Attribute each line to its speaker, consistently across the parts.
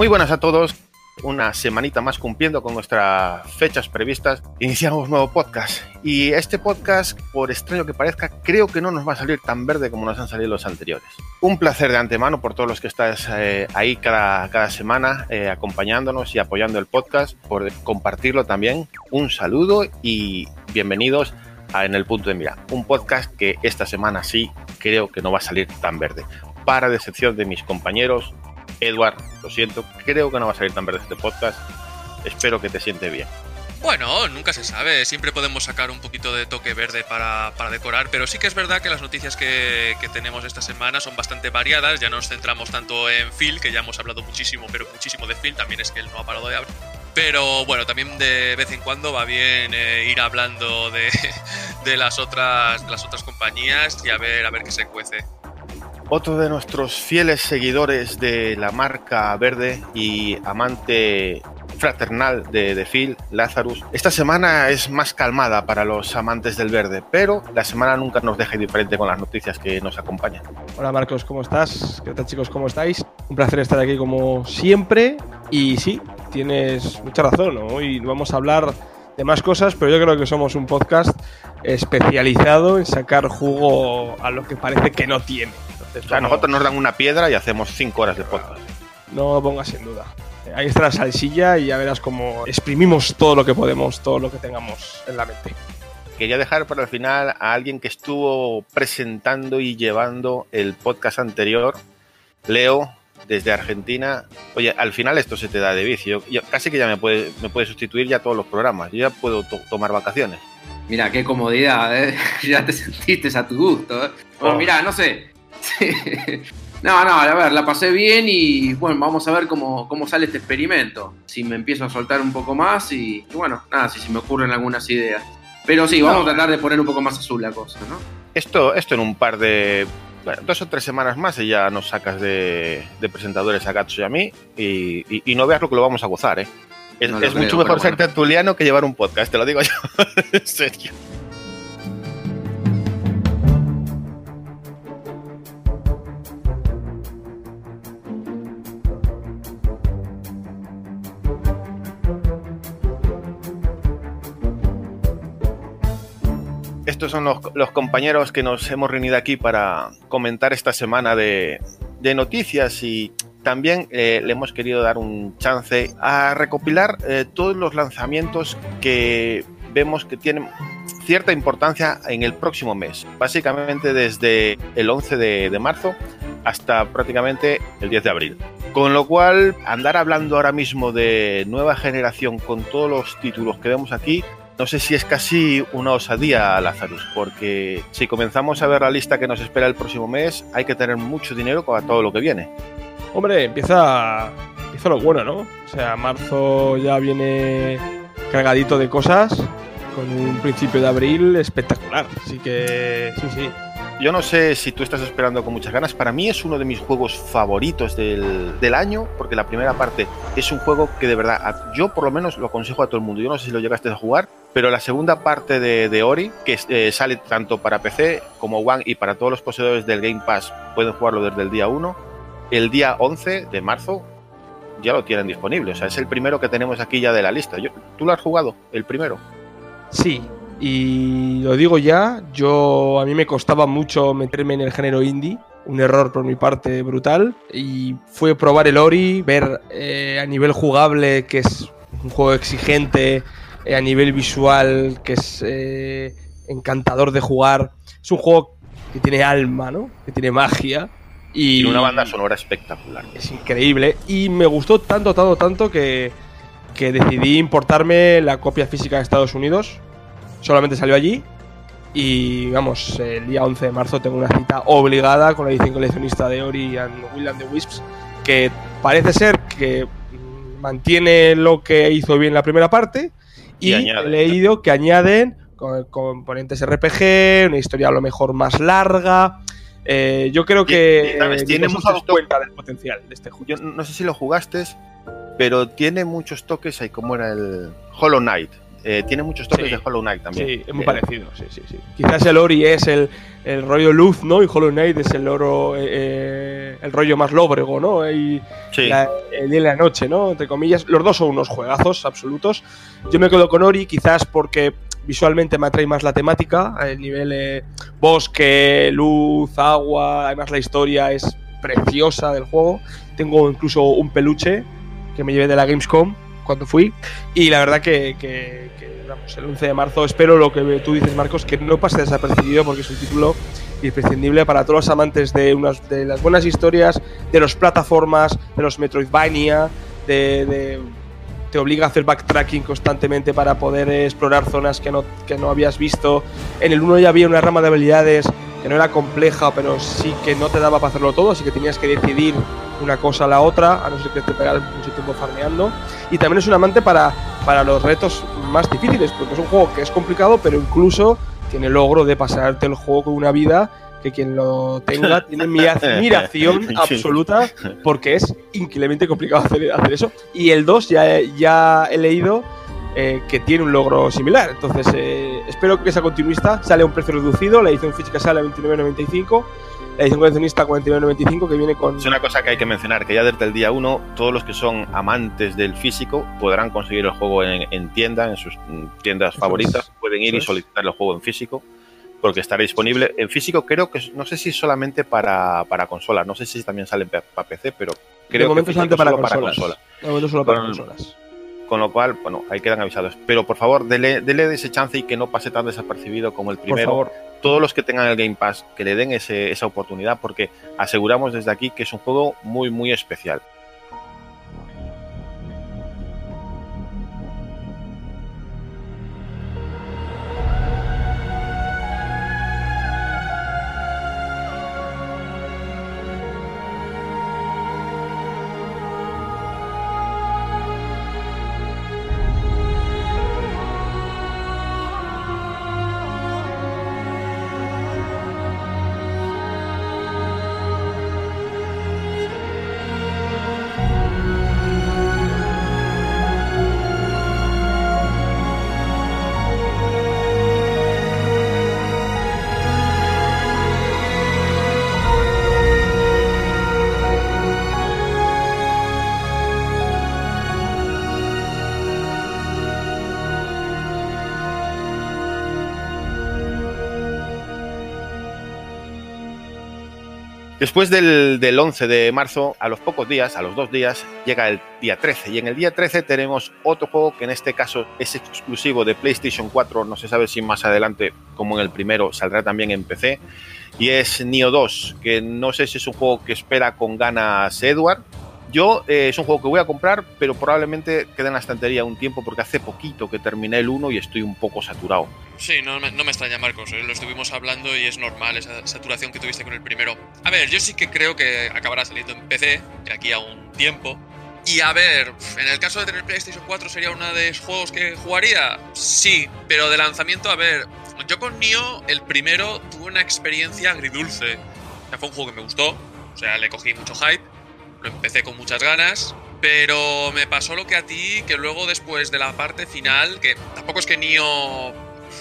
Speaker 1: Muy buenas a todos. Una semanita más cumpliendo con nuestras fechas previstas, iniciamos nuevo podcast. Y este podcast, por extraño que parezca, creo que no nos va a salir tan verde como nos han salido los anteriores. Un placer de antemano por todos los que estáis eh, ahí cada, cada semana eh, acompañándonos y apoyando el podcast, por compartirlo también. Un saludo y bienvenidos a En el Punto de Mira, un podcast que esta semana sí creo que no va a salir tan verde. Para decepción de mis compañeros, Edward, lo siento, creo que no va a salir tan verde este podcast. Espero que te siente bien.
Speaker 2: Bueno, nunca se sabe, siempre podemos sacar un poquito de toque verde para, decorar, pero sí que es verdad que las noticias que, tenemos esta semana son bastante variadas, ya no nos centramos tanto en Phil, que ya hemos hablado muchísimo, pero muchísimo de Phil, también es que él no ha parado de hablar. Pero bueno, también de vez en cuando va bien eh, ir hablando de, de, las otras, de las otras compañías y a ver, a ver qué se cuece.
Speaker 1: Otro de nuestros fieles seguidores de la marca verde y amante fraternal de, de, Phil, Lazarus. Esta semana es más calmada para los amantes del verde, pero la semana nunca nos deja indiferente con las noticias que nos acompañan.
Speaker 3: Hola Marcos, ¿cómo estás? ¿Qué tal chicos? ¿Cómo estáis? Un placer estar aquí como siempre y sí, tienes mucha razón, hoy vamos a hablar de más cosas, pero yo creo que somos un podcast especializado en sacar jugo a lo que parece que no tiene.
Speaker 1: O sea, nosotros nos dan una piedra y hacemos cinco horas de podcast.
Speaker 3: No lo pongas en duda. Ahí está la salsilla y ya verás cómo exprimimos todo lo que podemos, todo lo que tengamos en la mente.
Speaker 1: Quería dejar para el final a alguien que estuvo presentando y llevando el podcast anterior, Leo, desde Argentina. Oye, al final esto se te da de vicio. Yo, casi que ya me puede, me puede sustituir ya todos los programas. Yo ya puedo to tomar vacaciones.
Speaker 4: Mira, qué comodidad, ¿eh? ya te sentiste a tu gusto. ¿eh? Bueno, oh. mira, no sé, no, no, a ver, la pasé bien y bueno, vamos a ver cómo, cómo sale este experimento. Si me empiezo a soltar un poco más y, y bueno, nada, si se me ocurren algunas ideas. Pero sí, vamos no. a tratar de poner un poco más azul la cosa, ¿no?
Speaker 1: Esto, esto en un par de. Bueno, dos o tres semanas más y ya nos sacas de, de presentadores a Gatsu y a mí y, y, y, no veas lo que lo vamos a gozar, ¿eh? Es, no es mucho creo, mejor ser bueno. tertuliano que llevar un podcast, te lo digo yo, en serio. Son los, los, compañeros que nos hemos reunido aquí para comentar esta semana de, de noticias y también eh, le hemos querido dar un chance a recopilar eh, todos los lanzamientos que vemos que tienen cierta importancia en el próximo mes, básicamente desde el 11 de, de marzo hasta prácticamente el 10 de abril. Con lo cual, andar hablando ahora mismo de nueva generación con todos los títulos que vemos aquí no sé si es casi una osadía, Lazarus, porque si comenzamos a ver la lista que nos espera el próximo mes, hay que tener mucho dinero para todo lo que viene.
Speaker 3: Hombre, empieza, empieza lo bueno, ¿no? O sea, marzo ya viene cargadito de cosas, con un principio de abril espectacular. Así que, sí, sí.
Speaker 1: Yo no sé si tú estás esperando con muchas ganas. Para mí es uno de mis juegos favoritos del, del, año, porque la primera parte es un juego que de verdad, yo por lo menos lo aconsejo a todo el mundo. Yo no sé si lo llegaste a jugar, pero la segunda parte de, de Ori, que eh, sale tanto para PC como One y para todos los poseedores del Game Pass, pueden jugarlo desde el día 1. El día 11 de marzo ya lo tienen disponible. O sea, es el primero que tenemos aquí ya de la lista. ¿Tú lo has jugado? El primero.
Speaker 3: Sí, y lo digo ya, yo a mí me costaba mucho meterme en el género indie, un error por mi parte brutal, y fue probar el Ori, ver eh, a nivel jugable que es un juego exigente, eh, a nivel visual que es eh, encantador de jugar, es un juego que tiene alma, ¿no? Que tiene magia. Y
Speaker 1: Tiene una banda sonora espectacular.
Speaker 3: es increíble. Y me gustó tanto, tanto, tanto que, que decidí importarme la copia física de Estados Unidos. Solamente salió allí. Y vamos, el día 11 de marzo tengo una cita obligada con la edición coleccionista de Ori and Will and the Wisps. Que parece ser que mantiene lo que hizo bien la primera parte.
Speaker 1: Y
Speaker 3: Y,
Speaker 1: añade.
Speaker 3: he leído que añaden componentes RPG, una historia a lo mejor más larga. Eh, yo creo que
Speaker 1: Tiene stock.
Speaker 3: cuenta del potencial de este juego.
Speaker 1: Yo no sé si lo jugaste, pero tiene muchos toques ahí, como era el Hollow Knight. Eh, tiene muchos toques
Speaker 3: Sí.
Speaker 1: de Hollow Knight también.
Speaker 3: Sí, es muy
Speaker 1: Eh,
Speaker 3: parecido, sí, sí, sí. Quizás el Ori es el, el rollo luz, ¿no? Y Hollow Knight es el oro, eh, eh, el rollo más lóbrego, ¿no? Y
Speaker 1: Sí,
Speaker 3: la- el día y la noche, ¿no? Entre comillas. Los dos son unos juegazos absolutos. Yo me quedo con Ori, quizás porque visualmente me atrae más la temática, el nivel eh, bosque, luz, agua, además la historia es preciosa del juego. Tengo incluso un peluche que me llevé de la Gamescom cuando fui y la verdad que, que- que, vamos, el 11 de marzo espero lo que tú dices Marcos, que no pase desapercibido porque es un título imprescindible para todos los amantes de, unas, de las buenas historias, de las plataformas, de los Metroidvania, de, de- te obliga a hacer backtracking constantemente para poder explorar zonas que no, que no habías visto. En el 1 ya había una rama de habilidades que no era compleja, pero sí que no te daba para hacerlo todo, así que tenías que decidir una cosa a la otra, a no ser que te pegaras mucho tiempo farmeando. Y también es un amante para, para los retos más difíciles, porque es un juego que es complicado, pero incluso tiene el logro de pasarte el juego con una vida que quien lo tenga tiene mi admiración absoluta porque es increíblemente complicado hacer, hacer eso. Y el 2 ya, ya he leído eh, que tiene un logro similar. Entonces, eh, espero que esa continuista sale a un precio reducido. La edición física sale a 29.95. La edición coleccionista a 49.95 que viene con...
Speaker 1: Es una cosa que hay que mencionar, que ya desde el día 1 todos los que son amantes del físico podrán conseguir el juego en, en tienda, en sus mm, tiendas
Speaker 3: Eso
Speaker 1: favoritas,
Speaker 3: es,
Speaker 1: pueden ir
Speaker 3: eso
Speaker 1: y solicitar el juego en físico, porque estará disponible en físico, creo que, no sé si solamente para, para consolas, no sé si también sale para PC, pero creo
Speaker 3: de momento
Speaker 1: que
Speaker 3: solamente para
Speaker 1: solo
Speaker 3: consolas.
Speaker 1: consola.
Speaker 3: De momento solo para
Speaker 1: Con-
Speaker 3: consolas.
Speaker 1: Con lo cual, bueno, ahí quedan avisados. Pero por favor, dele, dele ese chance y que no pase tan desapercibido como el
Speaker 3: Por
Speaker 1: primero.
Speaker 3: favor.
Speaker 1: Todos los que tengan el Game Pass, que le den ese- esa oportunidad, porque aseguramos desde aquí que es un juego muy, muy especial. Después del, del 11 de marzo, a los pocos días, a los dos días, llega el día 13. Y en el día 13 tenemos otro juego que en este caso es exclusivo de PlayStation 4. No se sabe si más adelante, como en el primero, saldrá también en PC. Y es Neo 2, que no sé si es un juego que espera con ganas Edward. Yo eh, es un juego que voy a comprar, pero probablemente quede en la estantería un tiempo porque hace poquito que terminé el 1 y estoy un poco saturado.
Speaker 2: Sí, no, me- no me extraña, Marcos. eh, Lo estuvimos hablando y es normal esa saturación que tuviste con el primero. A ver, yo sí que creo que acabará saliendo en PC de aquí a un tiempo. Y a ver, en el caso de tener PlayStation 4 sería uno de los juegos que jugaría. Sí, pero de lanzamiento, a ver, yo con Nioh, el primero, tuve una experiencia agridulce. O sea, fue un juego que me gustó. O sea, le cogí mucho hype. Lo empecé con muchas ganas. Pero me pasó lo que a ti, que luego después de la parte final, que tampoco es que Nioh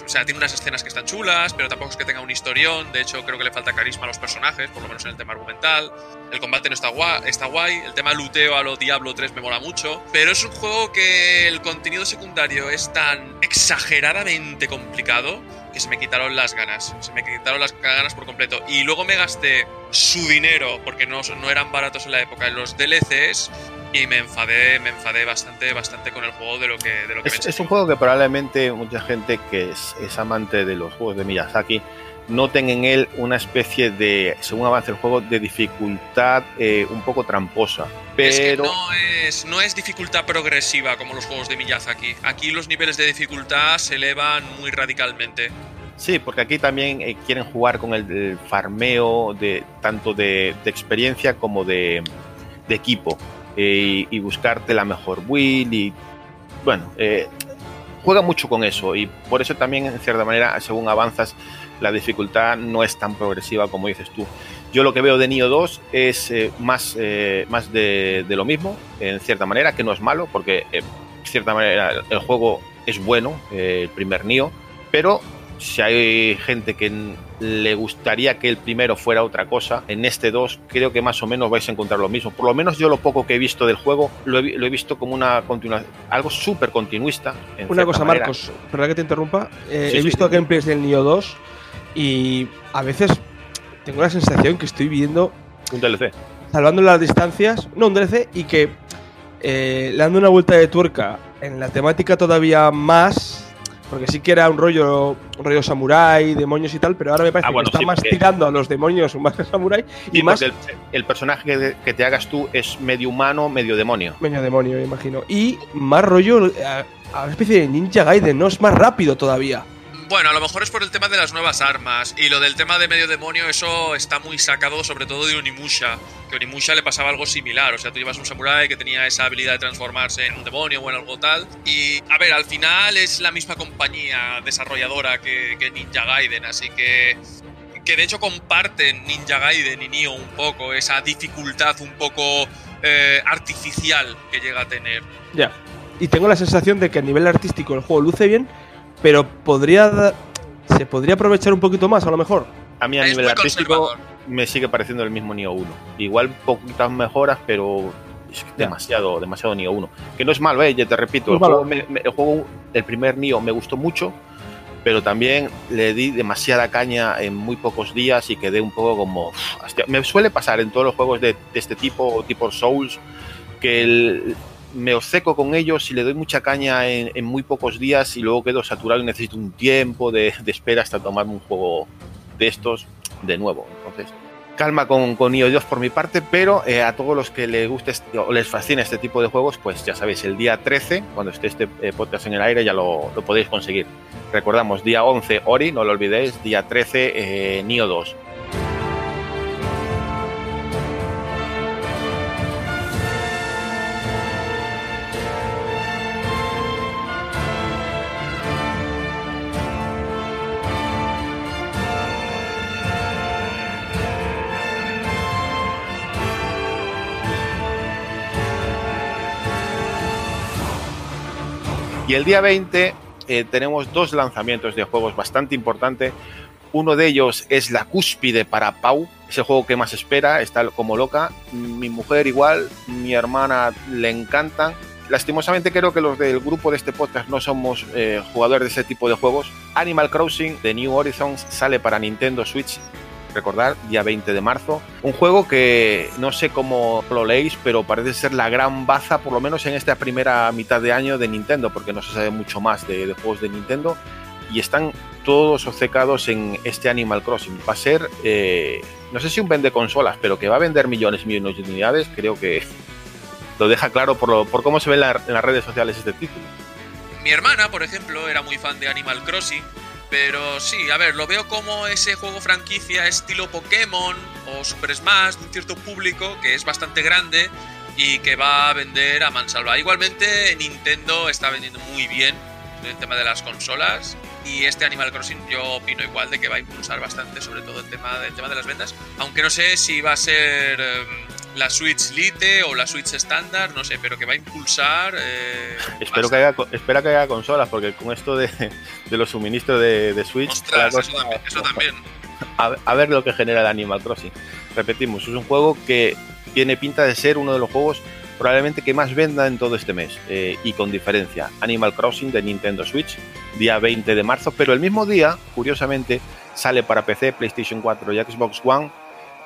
Speaker 2: o sea, tiene unas escenas que están chulas, pero tampoco es que tenga un historión. De hecho, creo que le falta carisma a los personajes, por lo menos en el tema argumental. El combate no está guay, está guay. El tema luteo a lo Diablo 3 me mola mucho. Pero es un juego que el contenido secundario es tan exageradamente complicado que se me quitaron las ganas. Se me quitaron las ganas por completo. Y luego me gasté su dinero, porque no, no eran baratos en la época, en los DLCs y me enfadé, me enfadé bastante, bastante con el juego de lo que, de lo que
Speaker 1: Es,
Speaker 2: me
Speaker 1: es un juego que probablemente mucha gente que es, es amante de los juegos de Miyazaki noten en él una especie de, según avance el juego, de dificultad eh, un poco tramposa.
Speaker 2: Es que
Speaker 1: Pero
Speaker 2: no es, no es dificultad progresiva como los juegos de Miyazaki. Aquí los niveles de dificultad se elevan muy radicalmente.
Speaker 1: sí, porque aquí también eh, quieren jugar con el, el farmeo de tanto de, de experiencia como de, de equipo eh, y, y buscarte la mejor build y bueno, eh, juega mucho con eso y por eso también en cierta manera según avanzas la dificultad no es tan progresiva como dices tú. Yo lo que veo de Nioh 2 es eh, más, eh, más de, de lo mismo, en cierta manera, que no es malo, porque eh, en cierta manera el juego es bueno, el primer Nioh, pero si hay gente que le gustaría que el primero fuera otra cosa, en este 2 creo que más o menos vais a encontrar lo mismo. Por lo menos yo lo poco que he visto del juego lo he, vi- lo he visto como una continuación, algo súper continuista. en
Speaker 3: Una cosa,
Speaker 1: manera.
Speaker 3: Marcos, perdón que te interrumpa. Eh,
Speaker 1: Sí,
Speaker 3: he
Speaker 1: sí,
Speaker 3: visto
Speaker 1: sí.
Speaker 3: gameplays del Nioh 2 y a veces tengo la sensación que estoy viendo,
Speaker 1: Un DLC.
Speaker 3: salvando las distancias, no un DLC, y que eh, le dando una vuelta de tuerca en la temática todavía más. Porque sí que era un rollo, un rollo samurái, demonios y tal, pero ahora me parece
Speaker 1: Ah, bueno,
Speaker 3: que está
Speaker 1: sí,
Speaker 3: más
Speaker 1: porque-
Speaker 3: tirando a los demonios más que samurái y más
Speaker 1: el, el personaje que, te hagas tú es medio humano, medio demonio.
Speaker 3: medio demonio, me imagino. Y más rollo eh, a, a una especie de Ninja Gaiden, ¿no? Es más rápido todavía.
Speaker 2: Bueno, a lo mejor es por el tema de las nuevas armas. Y lo del tema de medio demonio, eso está muy sacado, sobre todo de Onimusha. Que a Onimusha le pasaba algo similar. O sea, tú llevas un samurái que tenía esa habilidad de transformarse en un demonio o en algo tal. Y, a ver, al final es la misma compañía desarrolladora que, Ninja Gaiden. Así que. Que de hecho comparten Ninja Gaiden y Nioh un poco. Esa dificultad un poco eh, artificial que llega a tener.
Speaker 3: Ya. Y tengo la sensación de que a nivel artístico el juego luce bien, pero podría se podría aprovechar un poquito más, a lo mejor.
Speaker 1: A mí a
Speaker 2: es
Speaker 1: nivel artístico me sigue pareciendo el mismo Nioh 1. Igual poquitas mejoras, pero es demasiado, demasiado Nioh 1. Que no es malo, eh, ya te repito, el juego, me- me- el juego, el primer Nioh me gustó mucho, pero también le di demasiada caña en muy pocos días y quedé un poco como... Me suele pasar en todos los juegos de, de este tipo, o tipo Souls, que el- me obceco con ellos y le doy mucha caña en, muy pocos días y luego quedo saturado y necesito un tiempo de, espera hasta tomarme un juego de estos de nuevo. Entonces, calma con, con 2 por mi parte, pero eh, a todos los que les guste este- o les fascina este tipo de juegos, pues ya sabéis, el día 13, cuando esté este eh, podcast en el aire, ya lo, podéis conseguir. Recordamos, día 11 Ori, no lo olvidéis, día 13 eh, Nioh 2. Y el día 20 eh, tenemos dos lanzamientos de juegos bastante importantes. Uno de ellos es la cúspide para Pau, es el juego que más espera, está como loca. Mi mujer igual, mi hermana le encantan. Lastimosamente creo que los del grupo de este podcast no somos eh, jugadores de ese tipo de juegos. Animal Crossing de New Horizons sale para Nintendo Switch recordar, día 20 de marzo. Un juego que no sé cómo lo leéis, pero parece ser la gran baza, por lo menos en esta primera mitad de año de Nintendo, porque no se sabe mucho más de, de juegos de Nintendo. Y están todos obcecados en este Animal Crossing. Va a ser, eh, no sé si un vende consolas, pero que va a vender millones y millones de unidades, creo que lo deja claro por, lo- por cómo se ve en, la- en las redes sociales este título.
Speaker 2: Mi hermana, por ejemplo, era muy fan de Animal Crossing, pero sí, a ver, lo veo como ese juego franquicia estilo Pokémon o Super Smash de un cierto público que es bastante grande y que va a vender a mansalva. Igualmente, Nintendo está vendiendo muy bien el tema de las consolas y este Animal Crossing yo opino igual de que va a impulsar bastante, sobre todo el tema, el tema de las ventas, aunque no sé si va a ser eh, la Switch Lite o la Switch estándar, no sé, pero que va a impulsar. Eh,
Speaker 1: espero, que haya, espera que haya consolas, porque con esto de, los suministros de, Switch.
Speaker 2: Ostras, eso también.
Speaker 1: A, ver lo que genera el Animal Crossing. Repetimos, es un juego que tiene pinta de ser uno de los juegos probablemente que más venda en todo este mes eh, y con diferencia. Animal Crossing de Nintendo Switch, día 20 de marzo, pero el mismo día, curiosamente, sale para PC, PlayStation 4 y Xbox One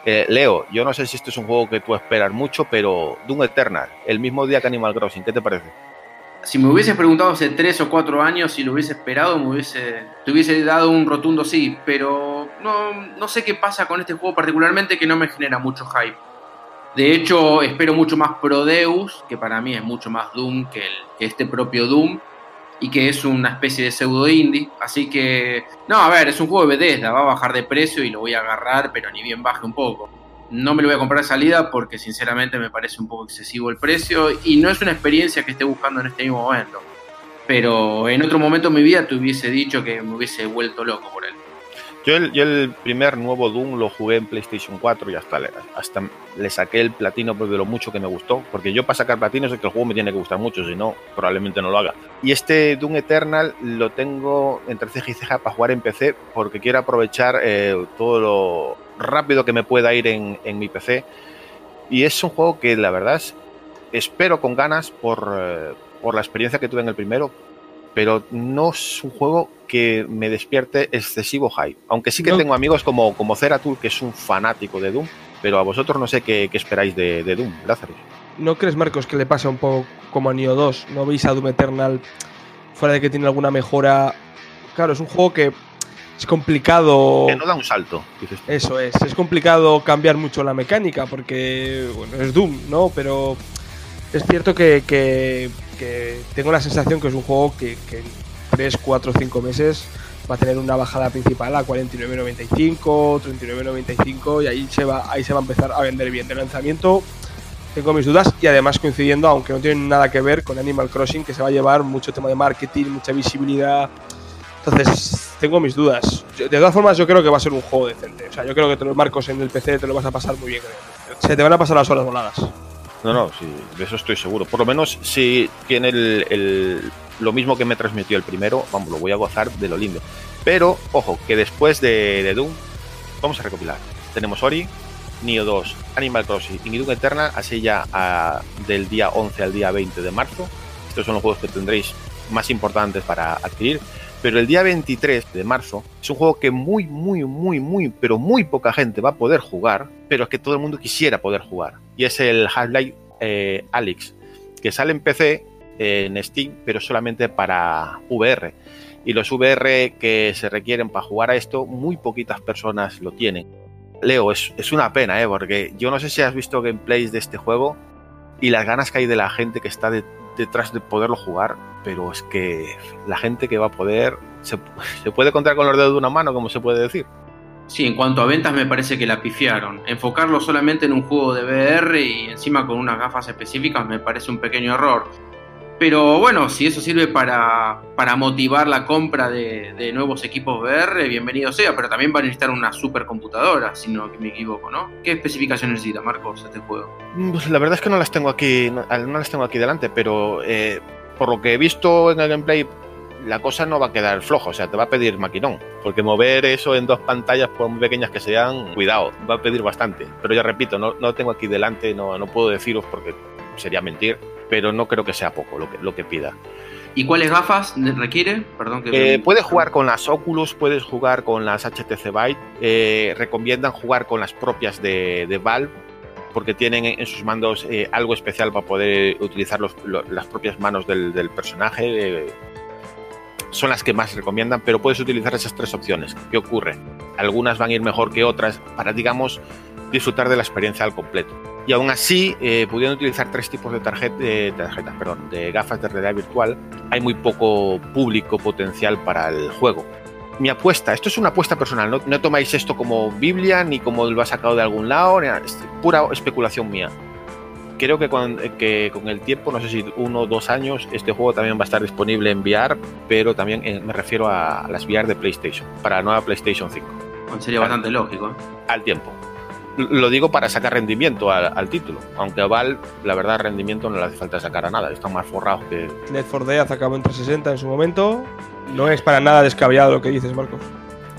Speaker 1: eh, Leo, yo no sé si esto es un juego que tú esperas mucho, pero Doom Eternal, el mismo día que Animal Crossing, ¿qué te parece?
Speaker 4: Si me hubieses preguntado hace tres o cuatro años si lo hubiese esperado, me hubiese, te hubiese dado un rotundo sí, pero no, no sé qué pasa con este juego particularmente que no me genera mucho hype. De hecho, espero mucho más Prodeus, que para mí es mucho más Doom que, este propio Doom y que es una especie de pseudo indie. Así que, no, a ver, es un juego de Bethesda, va a bajar de precio y lo voy a agarrar, pero ni bien baje un poco. No me lo voy a comprar salida porque sinceramente me parece un poco excesivo el precio y no es una experiencia que esté buscando en este mismo momento. Pero en otro momento de mi vida te hubiese dicho que me hubiese vuelto loco por él.
Speaker 1: Yo el, primer nuevo Doom lo jugué en PlayStation 4 y hasta le, saqué el platino pues, de lo mucho que me gustó. Porque yo para sacar platino sé que el juego me tiene que gustar mucho, si no, probablemente no lo haga. Y este Doom Eternal lo tengo entre ceja y ceja para jugar en PC porque quiero aprovechar eh, todo lo rápido que me pueda ir en, mi PC. Y es un juego que la verdad es, espero con ganas eh, por la experiencia que tuve en el primero, pero no es un juego que me despierte excesivo hype. Aunque sí que tengo amigos como, como Zeratul, que es un fanático de Doom, pero a vosotros no sé qué, esperáis de, Doom, Lázaro.
Speaker 3: ¿No crees, Marcos, que le pasa un poco como a Neo 2? ¿No veis a Doom Eternal fuera de que tiene alguna mejora? Claro, es un juego que es complicado.
Speaker 1: Que no da un salto.
Speaker 3: Eso es, es complicado cambiar mucho la mecánica porque, bueno, es Doom, ¿no? Pero es cierto que, que, tengo la sensación que es un juego que, que en 3, 4, 5 meses va a tener una bajada principal a 49.95, 39.95 y ahí se va ahí se va a empezar a vender bien. De lanzamiento tengo mis dudas y además coincidiendo, aunque no tiene nada que ver con Animal Crossing, que se va a llevar mucho tema de marketing, mucha visibilidad. Entonces, tengo mis dudas. De todas formas, yo creo que va a ser un juego decente. O sea, yo creo que te los marcos en el PC te lo vas a pasar muy bien. Se te van a pasar las horas voladas.
Speaker 1: No, no, sí, de eso estoy seguro. Por lo menos si tiene el, lo mismo que me transmitió el primero, vamos, lo voy a gozar de lo lindo. Pero, ojo, que después de, Doom, vamos a recopilar. Tenemos Ori, Neo 2, Animal Crossing y Doom Eternal, así ya del día 11 al día 20 de marzo. Estos son los juegos que tendréis más importantes para adquirir. Pero el día 23 de marzo es un juego que muy, muy, muy, muy, pero muy poca gente va a poder jugar, pero es que todo el mundo quisiera poder jugar. Y es el Half-Life eh, que sale en PC, en Steam, pero solamente para VR. Y los VR que se requieren para jugar a esto, muy poquitas personas lo tienen. Leo, es, es una pena, ¿eh? porque yo no sé si has visto gameplays de este juego y las ganas que hay de la gente que está detrás de poderlo jugar pero es que la gente que va a poder, se, puede contar con los dedos de una mano, como se puede decir.
Speaker 4: Sí, en cuanto a ventas me parece que la pifiaron. Enfocarlo solamente en un juego de VR y encima con unas gafas específicas me parece un pequeño error. Pero bueno, si eso sirve para, para motivar la compra de, nuevos equipos VR, bienvenido sea, pero también va a necesitar una supercomputadora, si no me equivoco, ¿no? ¿Qué especificaciones necesita, Marcos, este juego?
Speaker 1: Pues la verdad es que no las tengo aquí, no, las tengo aquí delante, pero eh, por lo que he visto en el gameplay, la cosa no va a quedar floja, o sea, te va a pedir maquinón, porque mover eso en dos pantallas, por muy pequeñas que sean, cuidado, va a pedir bastante. Pero ya repito, no, no tengo aquí delante, no, no puedo deciros porque sería mentir, pero no creo que sea poco lo que, lo que pida.
Speaker 4: ¿Y cuáles gafas requiere? Perdón
Speaker 1: que eh, puedes jugar con las Oculus, puedes jugar con las HTC Vive. Eh, recomiendan jugar con las propias de, de Valve porque tienen en sus mandos eh, algo especial para poder utilizar las propias manos del, personaje. Eh, son las que más recomiendan, pero puedes utilizar esas tres opciones. ¿Qué ocurre? Algunas van a ir mejor que otras para, digamos, disfrutar de la experiencia al completo. Y aún así, eh, pudiendo utilizar tres tipos de, de tarjetas, perdón, de gafas de realidad virtual, hay muy poco público potencial para el juego mi apuesta, esto es una apuesta personal, no, tomáis esto como Biblia ni como lo ha sacado de algún lado, es pura especulación mía. Creo que con, que con el tiempo, no sé si uno o dos años, este juego también va a estar disponible en VR, pero también me refiero a las VR de PlayStation, para la nueva PlayStation 5.
Speaker 4: Sería bastante lógico. ¿eh?
Speaker 1: Al tiempo. Lo digo para sacar rendimiento al, título. Aunque a Val, la verdad, rendimiento no le hace falta sacar a nada. Están más forrados que.
Speaker 3: Net for Death acabó en 360 en su momento. No es para nada descabellado lo que dices, Marcos.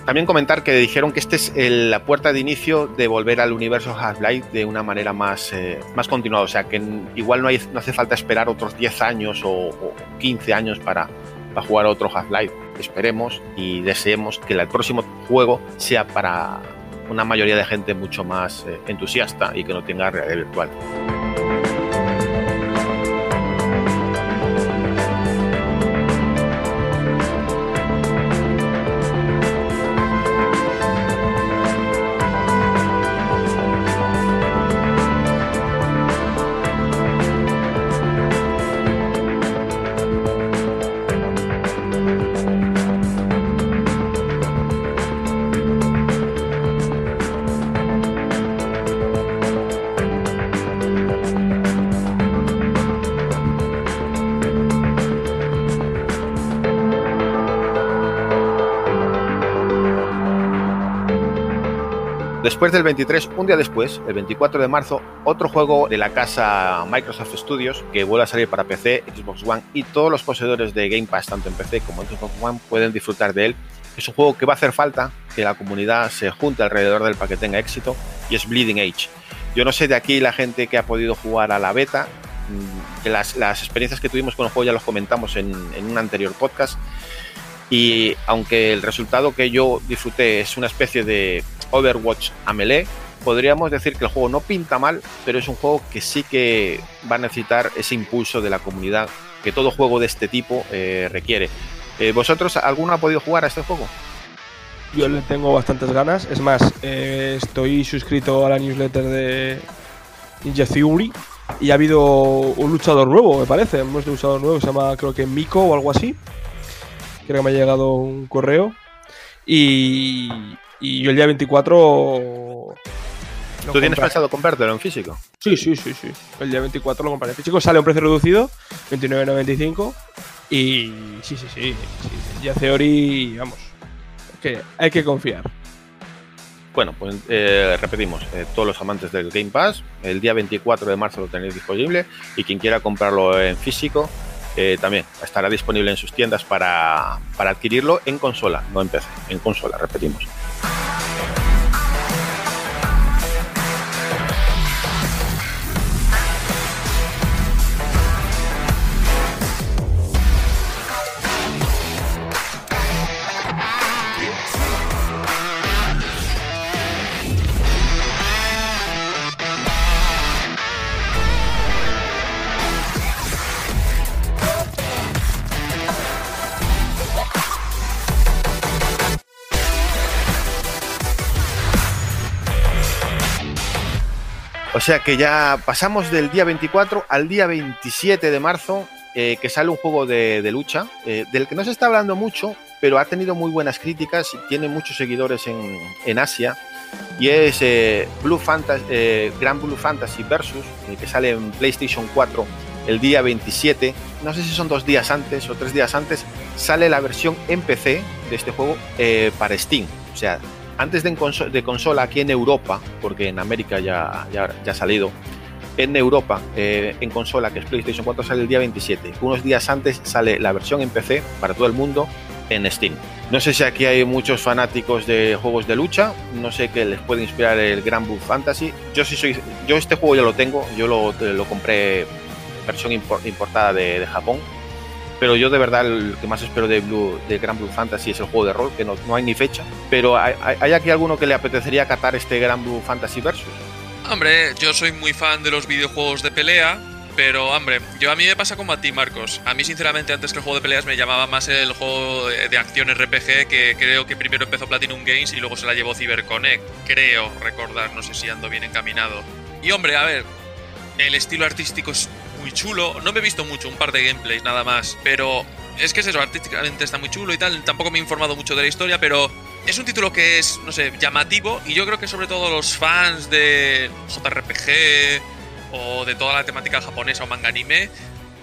Speaker 1: También comentar que dijeron que esta es la puerta de inicio de volver al universo Half-Life de una manera más, eh, más continuada. O sea, que igual no, hay, no hace falta esperar otros 10 años o, 15 años para, para jugar otro Half-Life. Esperemos y deseemos que el próximo juego sea para una mayoría de gente mucho más eh, entusiasta y que no tenga realidad virtual. Después del 23, un día después, el 24 de marzo, otro juego de la casa Microsoft Studios que vuelve a salir para PC, Xbox One y todos los poseedores de Game Pass, tanto en PC como en Xbox One, pueden disfrutar de él. Es un juego que va a hacer falta que la comunidad se junte alrededor del para que tenga éxito y es Bleeding Age. Yo no sé de aquí la gente que ha podido jugar a la beta, mm, las, las experiencias que tuvimos con el juego ya los comentamos en, en un anterior podcast. Y aunque el resultado que yo disfruté es una especie de Overwatch a melee, podríamos decir que el juego no pinta mal, pero es un juego que sí que va a necesitar ese impulso de la comunidad que todo juego de este tipo eh, requiere. Eh, ¿Vosotros alguno ha podido jugar a este juego?
Speaker 3: Yo le tengo bastantes ganas. Es más, eh, estoy suscrito a la newsletter de Ninja y ha habido un luchador nuevo, me parece. Un luchador nuevo, se llama creo que Miko o algo así. Creo que me ha llegado un correo. Y, y yo el día 24.
Speaker 1: ¿Tú tienes pensado comprártelo en físico?
Speaker 3: Sí, sí, sí, sí. El día 24 lo compraré en físico. Sale a un precio reducido, 29.95. Y sí, sí, sí. Ya Theory, vamos. Es que hay que confiar.
Speaker 1: Bueno, pues eh, repetimos, eh, todos los amantes del Game Pass, el día 24 de marzo lo tenéis disponible y quien quiera comprarlo en físico, eh, también estará disponible en sus tiendas para, para adquirirlo en consola, no en PC, en consola, repetimos. O sea que ya pasamos del día 24 al día 27 de marzo, eh, que sale un juego de, lucha, eh, del que no se está hablando mucho, pero ha tenido muy buenas críticas y tiene muchos seguidores en, Asia. Y es eh, Blue Fantasy, Grand Blue Fantasy Versus, que sale en PlayStation 4 el día 27. No sé si son dos días antes o tres días antes, sale la versión en PC de este juego para Steam. O sea, antes de, consola aquí en Europa, porque en América ya, ya, ha salido, en Europa, eh, en consola, que es PlayStation 4, sale el día 27. Unos días antes sale la versión en PC para todo el mundo en Steam. No sé si aquí hay muchos fanáticos de juegos de lucha, no sé qué les puede inspirar el Grand Blue Fantasy. Yo sí soy, yo este juego ya lo tengo, yo lo, lo compré versión importada de Japón pero yo de verdad el que más espero de, Blue, de Grand Blue Fantasy es el juego de rol, que no, no hay ni fecha. Pero ¿hay, aquí alguno que le apetecería catar este Grand Blue Fantasy Versus?
Speaker 2: Hombre, yo soy muy fan de los videojuegos de pelea, pero hombre, yo a mí me pasa como a ti, Marcos. A mí, sinceramente, antes que el juego de peleas me llamaba más el juego de acción RPG, que creo que primero empezó Platinum Games y luego se la llevó CyberConnect. Creo recordar, no sé si ando bien encaminado. Y hombre, a ver, el estilo artístico es muy chulo. No me he visto mucho, un par de gameplays nada más, pero es que es eso, artísticamente está muy chulo y tal. Tampoco me he informado mucho de la historia, pero es un título que es, no sé, llamativo y yo creo que sobre todo los fans de JRPG o de toda la temática japonesa o manga anime,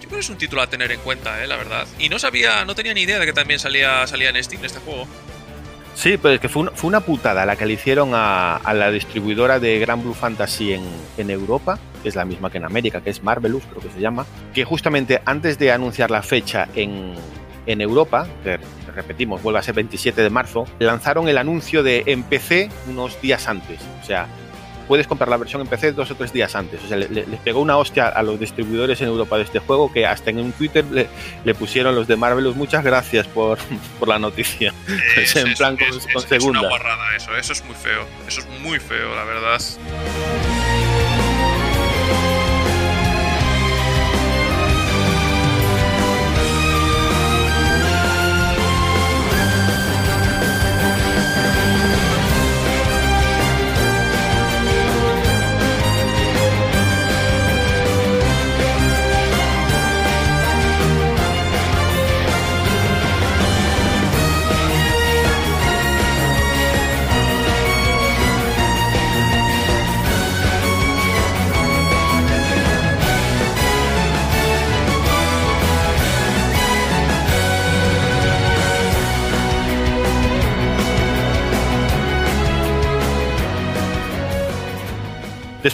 Speaker 2: yo creo que es un título a tener en cuenta, eh, la verdad. Y no sabía, no tenía ni idea de que también salía, salía en Steam este juego.
Speaker 1: Sí, pero es que fue una, fue una putada la que le hicieron a, la distribuidora de Gran Blue Fantasy en Europa, que es la misma que en América, que es Marvelous, creo que se llama, que justamente antes de anunciar la fecha en, en Europa, que repetimos, vuelve a ser 27 de marzo, lanzaron el anuncio de en PC unos días antes. O sea, puedes comprar la versión en PC dos o tres días antes. O sea, le- le- les pegó una hostia a los distribuidores en Europa de este juego que hasta en un Twitter le, le pusieron los de Marvelous muchas gracias por, por la noticia.
Speaker 2: Es,
Speaker 1: en
Speaker 2: es-
Speaker 1: plan con,
Speaker 2: es-
Speaker 1: con
Speaker 2: es- una guarrada eso, eso es muy feo. Eso es muy feo, la verdad. Thank you.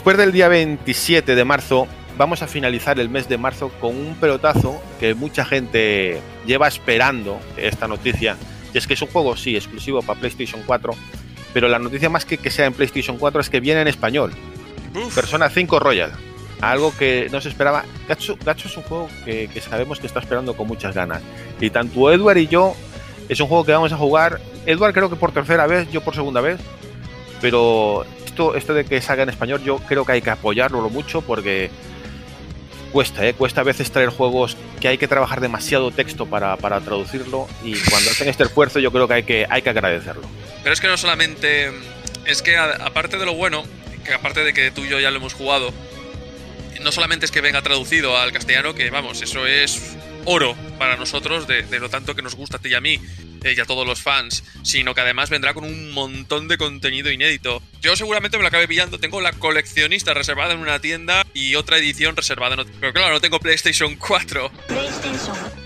Speaker 1: Después del día 27 de marzo, vamos a finalizar el mes de marzo con un pelotazo que mucha gente lleva esperando esta noticia. Y es que es un juego, sí, exclusivo para PlayStation 4, pero la noticia más que que sea en PlayStation 4 es que viene en español.
Speaker 2: Uf,
Speaker 1: Persona 5 Royal. Algo que no se esperaba. Gacho, Gacho es un juego que, que sabemos que está esperando con muchas ganas. Y tanto Edward y yo es un juego que vamos a jugar. Edward creo que por tercera vez, yo por segunda vez. Pero esto, esto de que salga en español, yo creo que hay que apoyarlo mucho porque cuesta, ¿eh? cuesta a veces traer juegos que hay que trabajar demasiado texto para, para traducirlo. Y cuando hacen este esfuerzo, yo creo que hay que, hay que agradecerlo.
Speaker 2: Pero es que no solamente. Es que aparte de lo bueno, que aparte de que tú y yo ya lo hemos jugado, no solamente es que venga traducido al castellano, que vamos, eso es oro para nosotros, de, de lo tanto que nos gusta a ti y a mí eh, y a todos los fans, sino que además vendrá con un montón de contenido inédito. Yo seguramente me lo acabe pillando, tengo la coleccionista reservada en una tienda y otra edición reservada en otra. Pero claro, no tengo PlayStation 4.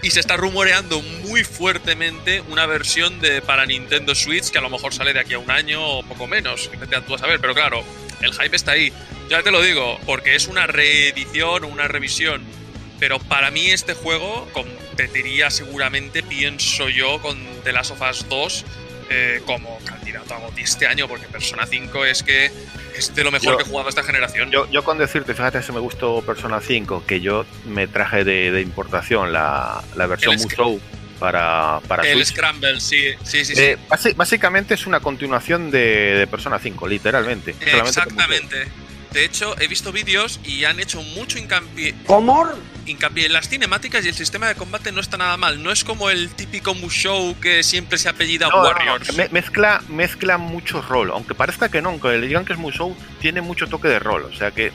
Speaker 2: Y se está rumoreando muy fuertemente una versión de para Nintendo Switch que a lo mejor sale de aquí a un año o poco menos. Vete a tú a saber, pero claro, el hype está ahí. Ya te lo digo, porque es una reedición o una revisión. Pero para mí este juego competiría seguramente, pienso yo, con The Last of Us 2 eh, como candidato a GOTY este año, porque Persona 5 es que es de lo mejor
Speaker 1: Yo-
Speaker 2: que he jugado esta generación.
Speaker 1: Yo, yo con decirte, fíjate si me gustó Persona 5, que yo me traje de, de importación la, la versión Musou para, para
Speaker 2: el
Speaker 1: Switch.
Speaker 2: Scramble, sí, sí, sí. sí.
Speaker 1: Eh, basi- básicamente es una continuación de, de Persona 5, literalmente.
Speaker 2: Exactamente. De hecho, he visto vídeos y han hecho mucho hincapié,
Speaker 5: ¿Cómo?
Speaker 2: hincapié en las cinemáticas y el sistema de combate no está nada mal. No es como el típico Musou que siempre se apellida
Speaker 1: No, no, no,
Speaker 2: Warriors.
Speaker 1: me- mezcla, mezcla mucho rol, aunque parezca que no, aunque le digan que es Musou, tiene mucho toque de rol, o sea que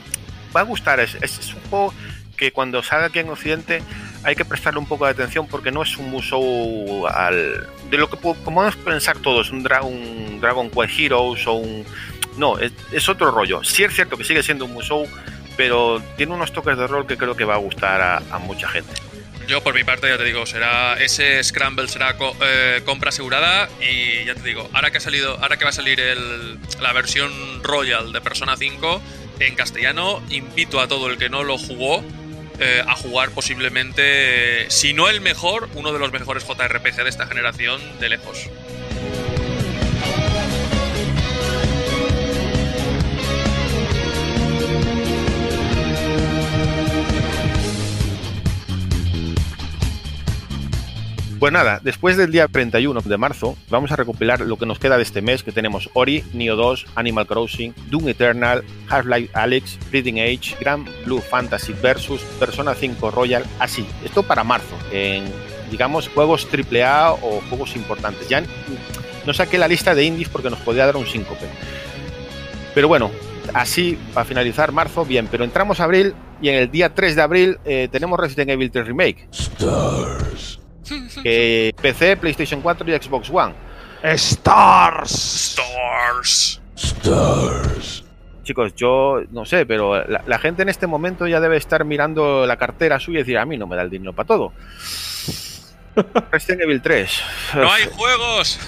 Speaker 1: va a gustar, es, es- es un juego que cuando salga aquí en Occidente hay que prestarle un poco de atención porque no es un Musou al, de lo que podemos pensar todos, un, Dra- un Dragon Quest Heroes o un... No, es, es otro rollo. Sí es cierto que sigue siendo un Musou, pero tiene unos toques de rol que creo que va a gustar a, mucha gente.
Speaker 2: Yo por mi parte ya te digo, será ese Scramble será eh, compra asegurada y ya te digo, ahora que ha salido, ahora que va a salir el- la versión Royal de Persona 5 en castellano, invito a todo el que no lo jugó eh, a jugar posiblemente, eh, si no el mejor, uno de los mejores JRPG de esta generación de lejos.
Speaker 1: Pues nada, después del día 31 de marzo, vamos a recopilar lo que nos queda de este mes, que tenemos Ori, Neo 2, Animal Crossing, Doom Eternal, Half-Life Alyx, Bleeding Age, Grand Blue Fantasy versus Persona 5 Royal, así, esto para marzo, en, digamos, juegos AAA o juegos importantes. Ya no saqué la lista de indies porque nos podía dar un síncope. Pero bueno, así, para finalizar marzo, bien, pero entramos a abril y en el día 3 de abril eh, tenemos Resident Evil 3 Remake que PC, PlayStation 4 y Xbox One.
Speaker 3: Stars.
Speaker 2: Stars.
Speaker 1: Chicos, yo no sé, pero la, la gente en este momento ya debe estar mirando la cartera suya y decir, a mí no me da el dinero para todo. Resident Evil 3.
Speaker 2: No hay juegos.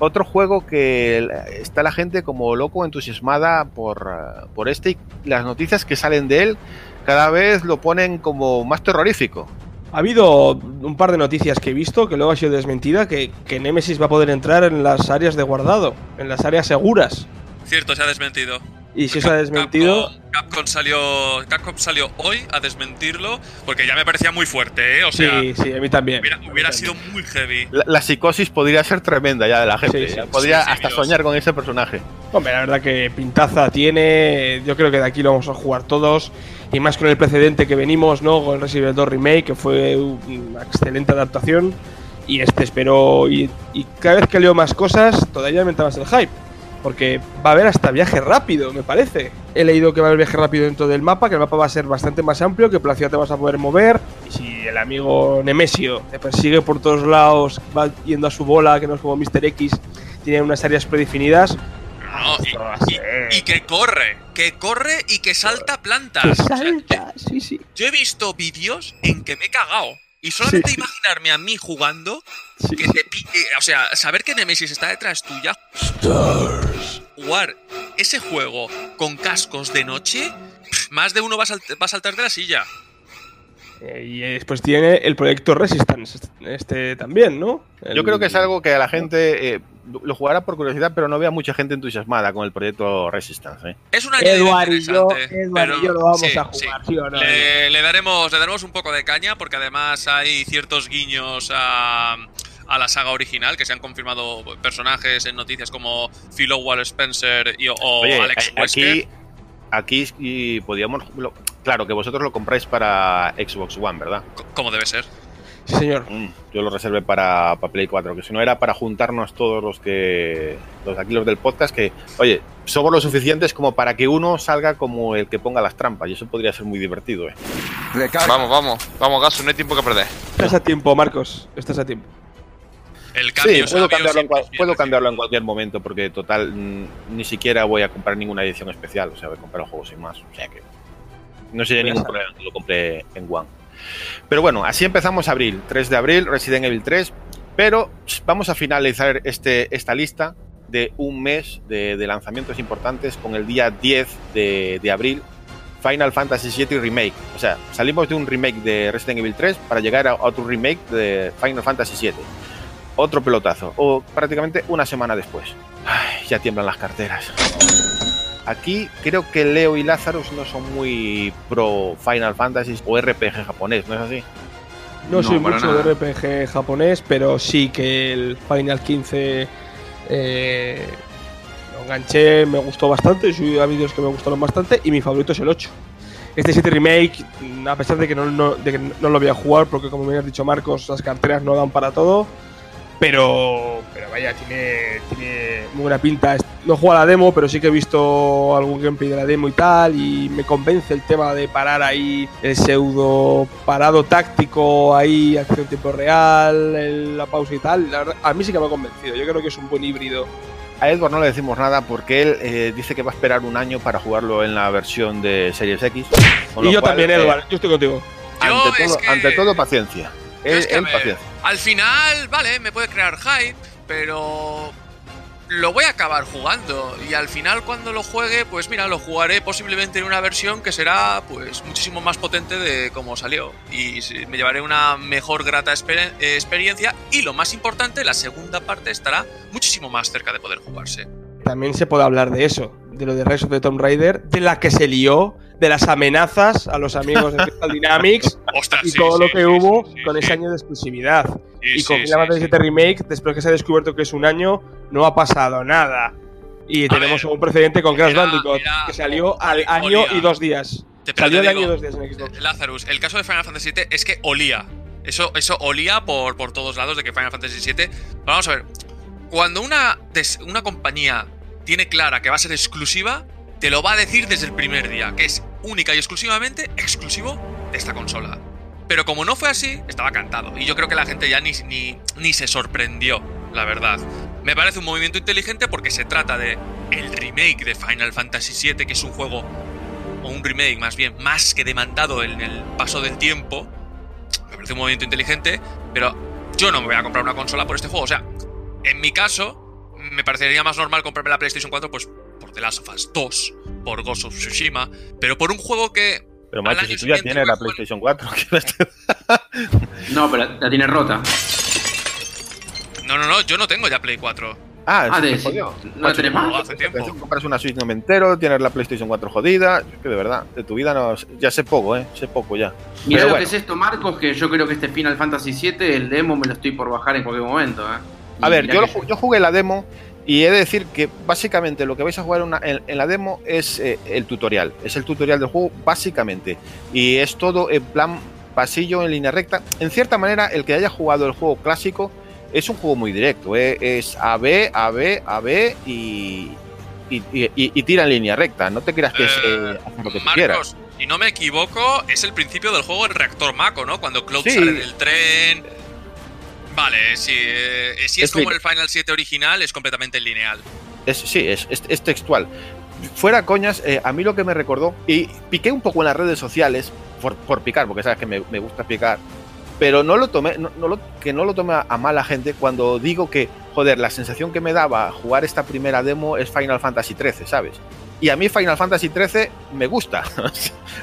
Speaker 1: otro juego que está la gente como loco entusiasmada por, por este y las noticias que salen de él cada vez lo ponen como más terrorífico.
Speaker 3: Ha habido un par de noticias que he visto que luego ha sido desmentida que, que Nemesis va a poder entrar en las áreas de guardado, en las áreas seguras.
Speaker 2: Cierto, se ha desmentido.
Speaker 3: Y si se ha desmentido.
Speaker 2: Capcom, salió, Capcom salió hoy a desmentirlo porque ya me parecía muy fuerte, ¿eh? O sea,
Speaker 3: sí, sí, a mí también.
Speaker 2: Hubiera, sido muy heavy.
Speaker 1: La, psicosis podría ser tremenda ya de la gente. podría hasta soñar con ese personaje.
Speaker 3: Hombre, la verdad que pintaza tiene. Yo creo que de aquí lo vamos a jugar todos. Y más con el precedente que venimos, ¿no? Con Resident Evil 2 Remake, que fue una excelente adaptación. Y este espero. Y, y cada vez que leo más cosas, todavía aumenta más el hype porque va a haber hasta viaje rápido, me parece. He leído que va a haber viaje rápido dentro del mapa, que el mapa va a ser bastante más amplio, que por la ciudad te vas a poder mover. Y si el amigo Nemesio te persigue por todos lados, va yendo a su bola, que no es como Mr. X, tiene unas áreas predefinidas.
Speaker 2: No, y, que corre, que corre y que salta plantas.
Speaker 3: Que salta, sí, sí.
Speaker 2: Yo he visto vídeos en que me he cagado. Y solamente imaginarme a mí jugando, que te eh, o sea, saber que Nemesis está detrás tuya, jugar ese juego con cascos de noche, más de uno va a, saltar de la silla.
Speaker 3: Eh, y después tiene el proyecto Resistance, este también, ¿no?
Speaker 1: Yo creo que es algo que a la gente eh, lo jugará por curiosidad, pero no vea mucha gente entusiasmada con el proyecto Resistance. ¿eh?
Speaker 2: Es una Eduard y yo, lo vamos a jugar, le, daremos, le daremos un poco de caña porque además hay ciertos guiños a, a la saga original que se han confirmado personajes en noticias como Phil Wall Spencer y, o Alex
Speaker 1: Wesker. Aquí, aquí podíamos. claro, que vosotros lo compráis para Xbox One, ¿verdad?
Speaker 2: Como debe ser.
Speaker 3: Sí, señor.
Speaker 1: Mm, yo lo reservé para, Play 4, que si no era para juntarnos todos los que. los aquí los del podcast, que, oye, somos lo suficientes como para que uno salga como el que ponga las trampas, y eso podría ser muy divertido, ¿eh?
Speaker 5: Vamos, vamos, vamos, Gaso, no hay tiempo que perder.
Speaker 3: Estás a tiempo, Marcos, estás a tiempo.
Speaker 2: El cambio
Speaker 1: sí, puedo, cambiarlo, en, puedo cambiarlo en cualquier momento, porque total, ni siquiera voy a comprar ninguna edición especial, o sea, voy a comprar el juego sin más, o sea que. No sería ningún problema que lo compré en One. Pero bueno, así empezamos abril, 3 de abril, Resident Evil 3. Pero vamos a finalizar este, esta lista de un mes de, lanzamientos importantes con el día 10 de, abril, Final Fantasy VII Remake. O sea, salimos de un remake de Resident Evil 3 para llegar a otro remake de Final Fantasy VII. Otro pelotazo, o prácticamente una semana después. ya tiemblan las carteras. Aquí creo que Leo y Lazarus no son muy pro Final Fantasy o RPG japonés, ¿no es así?
Speaker 3: No, soy mucho de RPG japonés, pero sí que el Final 15 eh, lo enganché, me gustó bastante, subí a vídeos que me gustaron bastante y mi favorito es el 8. Este 7 remake, a pesar de que no, de que no lo voy a jugar porque como me has dicho Marcos, las carteras no dan para todo, pero, pero vaya, tiene, tiene muy buena pinta. No jugado a la demo, pero sí que he visto algún gameplay de la demo y tal. Y me convence el tema de parar ahí el pseudo parado táctico, ahí, acción tiempo real, la pausa y tal. a mí sí que me ha convencido. Yo creo que es un buen híbrido.
Speaker 1: A Edward no le decimos nada porque él eh, dice que va a esperar un año para jugarlo en la versión de Series X.
Speaker 3: Y yo también, Edward, yo estoy contigo.
Speaker 1: Ante, todo, ante todo, paciencia.
Speaker 2: Al final, vale, me puede crear hype, pero lo voy a acabar jugando. Y al final cuando lo juegue, pues mira, lo jugaré posiblemente en una versión que será pues muchísimo más potente de como salió. Y me llevaré una mejor grata experiencia. Y lo más importante, la segunda parte estará muchísimo más cerca de poder jugarse.
Speaker 3: También se puede hablar de eso, de lo de Rise of the Tomb Raider, de la que se lió de las amenazas a los amigos de Crystal Dynamics y todo lo que hubo con ese año de exclusividad. y con Final Fantasy VII Remake, después que se ha descubierto que es un año, no ha pasado nada. Y tenemos un precedente con Crash Bandicoot, que salió al año y dos días. salió al año y dos días en Xbox.
Speaker 2: Lazarus, el caso de Final Fantasy VII es que olía. Eso, eso olía por, por todos lados de que Final Fantasy VII. Vamos a ver. Cuando una, una compañía tiene clara que va a ser exclusiva, te lo va a decir desde el primer día, que es única y exclusivamente exclusivo de esta consola. Pero como no fue así, estaba cantado. Y yo creo que la gente ya ni, ni, ni se sorprendió, la verdad. Me parece un movimiento inteligente porque se trata de el remake de Final Fantasy VII, que es un juego, o un remake más bien, más que demandado en el paso del tiempo. Me parece un movimiento inteligente, pero yo no me voy a comprar una consola por este juego. O sea, en mi caso, me parecería más normal comprarme la PlayStation 4 pues por The Last of Us 2, por Ghost of Tsushima, pero por un juego que
Speaker 1: Pero macho, si tú ya tienes la PlayStation 4, ¿qué vas a-
Speaker 4: No, pero la tiene rota.
Speaker 2: No, no, no, yo no tengo ya Play 4.
Speaker 1: Ah,
Speaker 4: Ah,
Speaker 1: te jodió.
Speaker 4: ¿No la tenés
Speaker 2: no,
Speaker 4: más?
Speaker 2: hace tiempo.
Speaker 1: Compras una Switch no me entero, tienes la PlayStation 4 jodida. Es que de verdad, de tu vida no. Ya sé poco, ¿eh? Sé poco ya. Pero
Speaker 4: lo
Speaker 1: bueno.
Speaker 4: que es esto, Marcos, que yo creo que este Final Fantasy VII, el demo, me lo estoy por bajar en cualquier momento. ¿eh? Y
Speaker 1: A ver, yo jugué la demo y he de decir que básicamente lo que vais a jugar una- en, en la demo es eh, el tutorial. Es el tutorial del juego, básicamente. Y es todo en plan pasillo, en línea recta. En cierta manera, el que haya jugado el juego clásico es un juego muy directo. ¿eh? Es A, B, A, B, A, B y, y, y- tira en línea recta. No te creas que es Eh, hacer lo que tú quieras.
Speaker 2: Marcos, si no me equivoco, es el principio del juego el reactor Mako, ¿no? Cuando Cloud
Speaker 1: Sí.
Speaker 2: sale del tren. Vale, si, eh, si es,
Speaker 1: Es
Speaker 2: como el Final 7 original, es completamente lineal.
Speaker 1: Es, sí, es, es- es textual. Fuera coñas, eh, a mí lo que me recordó, y piqué un poco en las redes sociales, por, por picar, porque sabes que me, me gusta picar, pero no lo tomé, no, no lo, que no lo tome a, a mala gente cuando digo que, joder, la sensación que me daba jugar esta primera demo es Final Fantasy XIII, ¿sabes? Y a mí Final Fantasy XIII me gusta.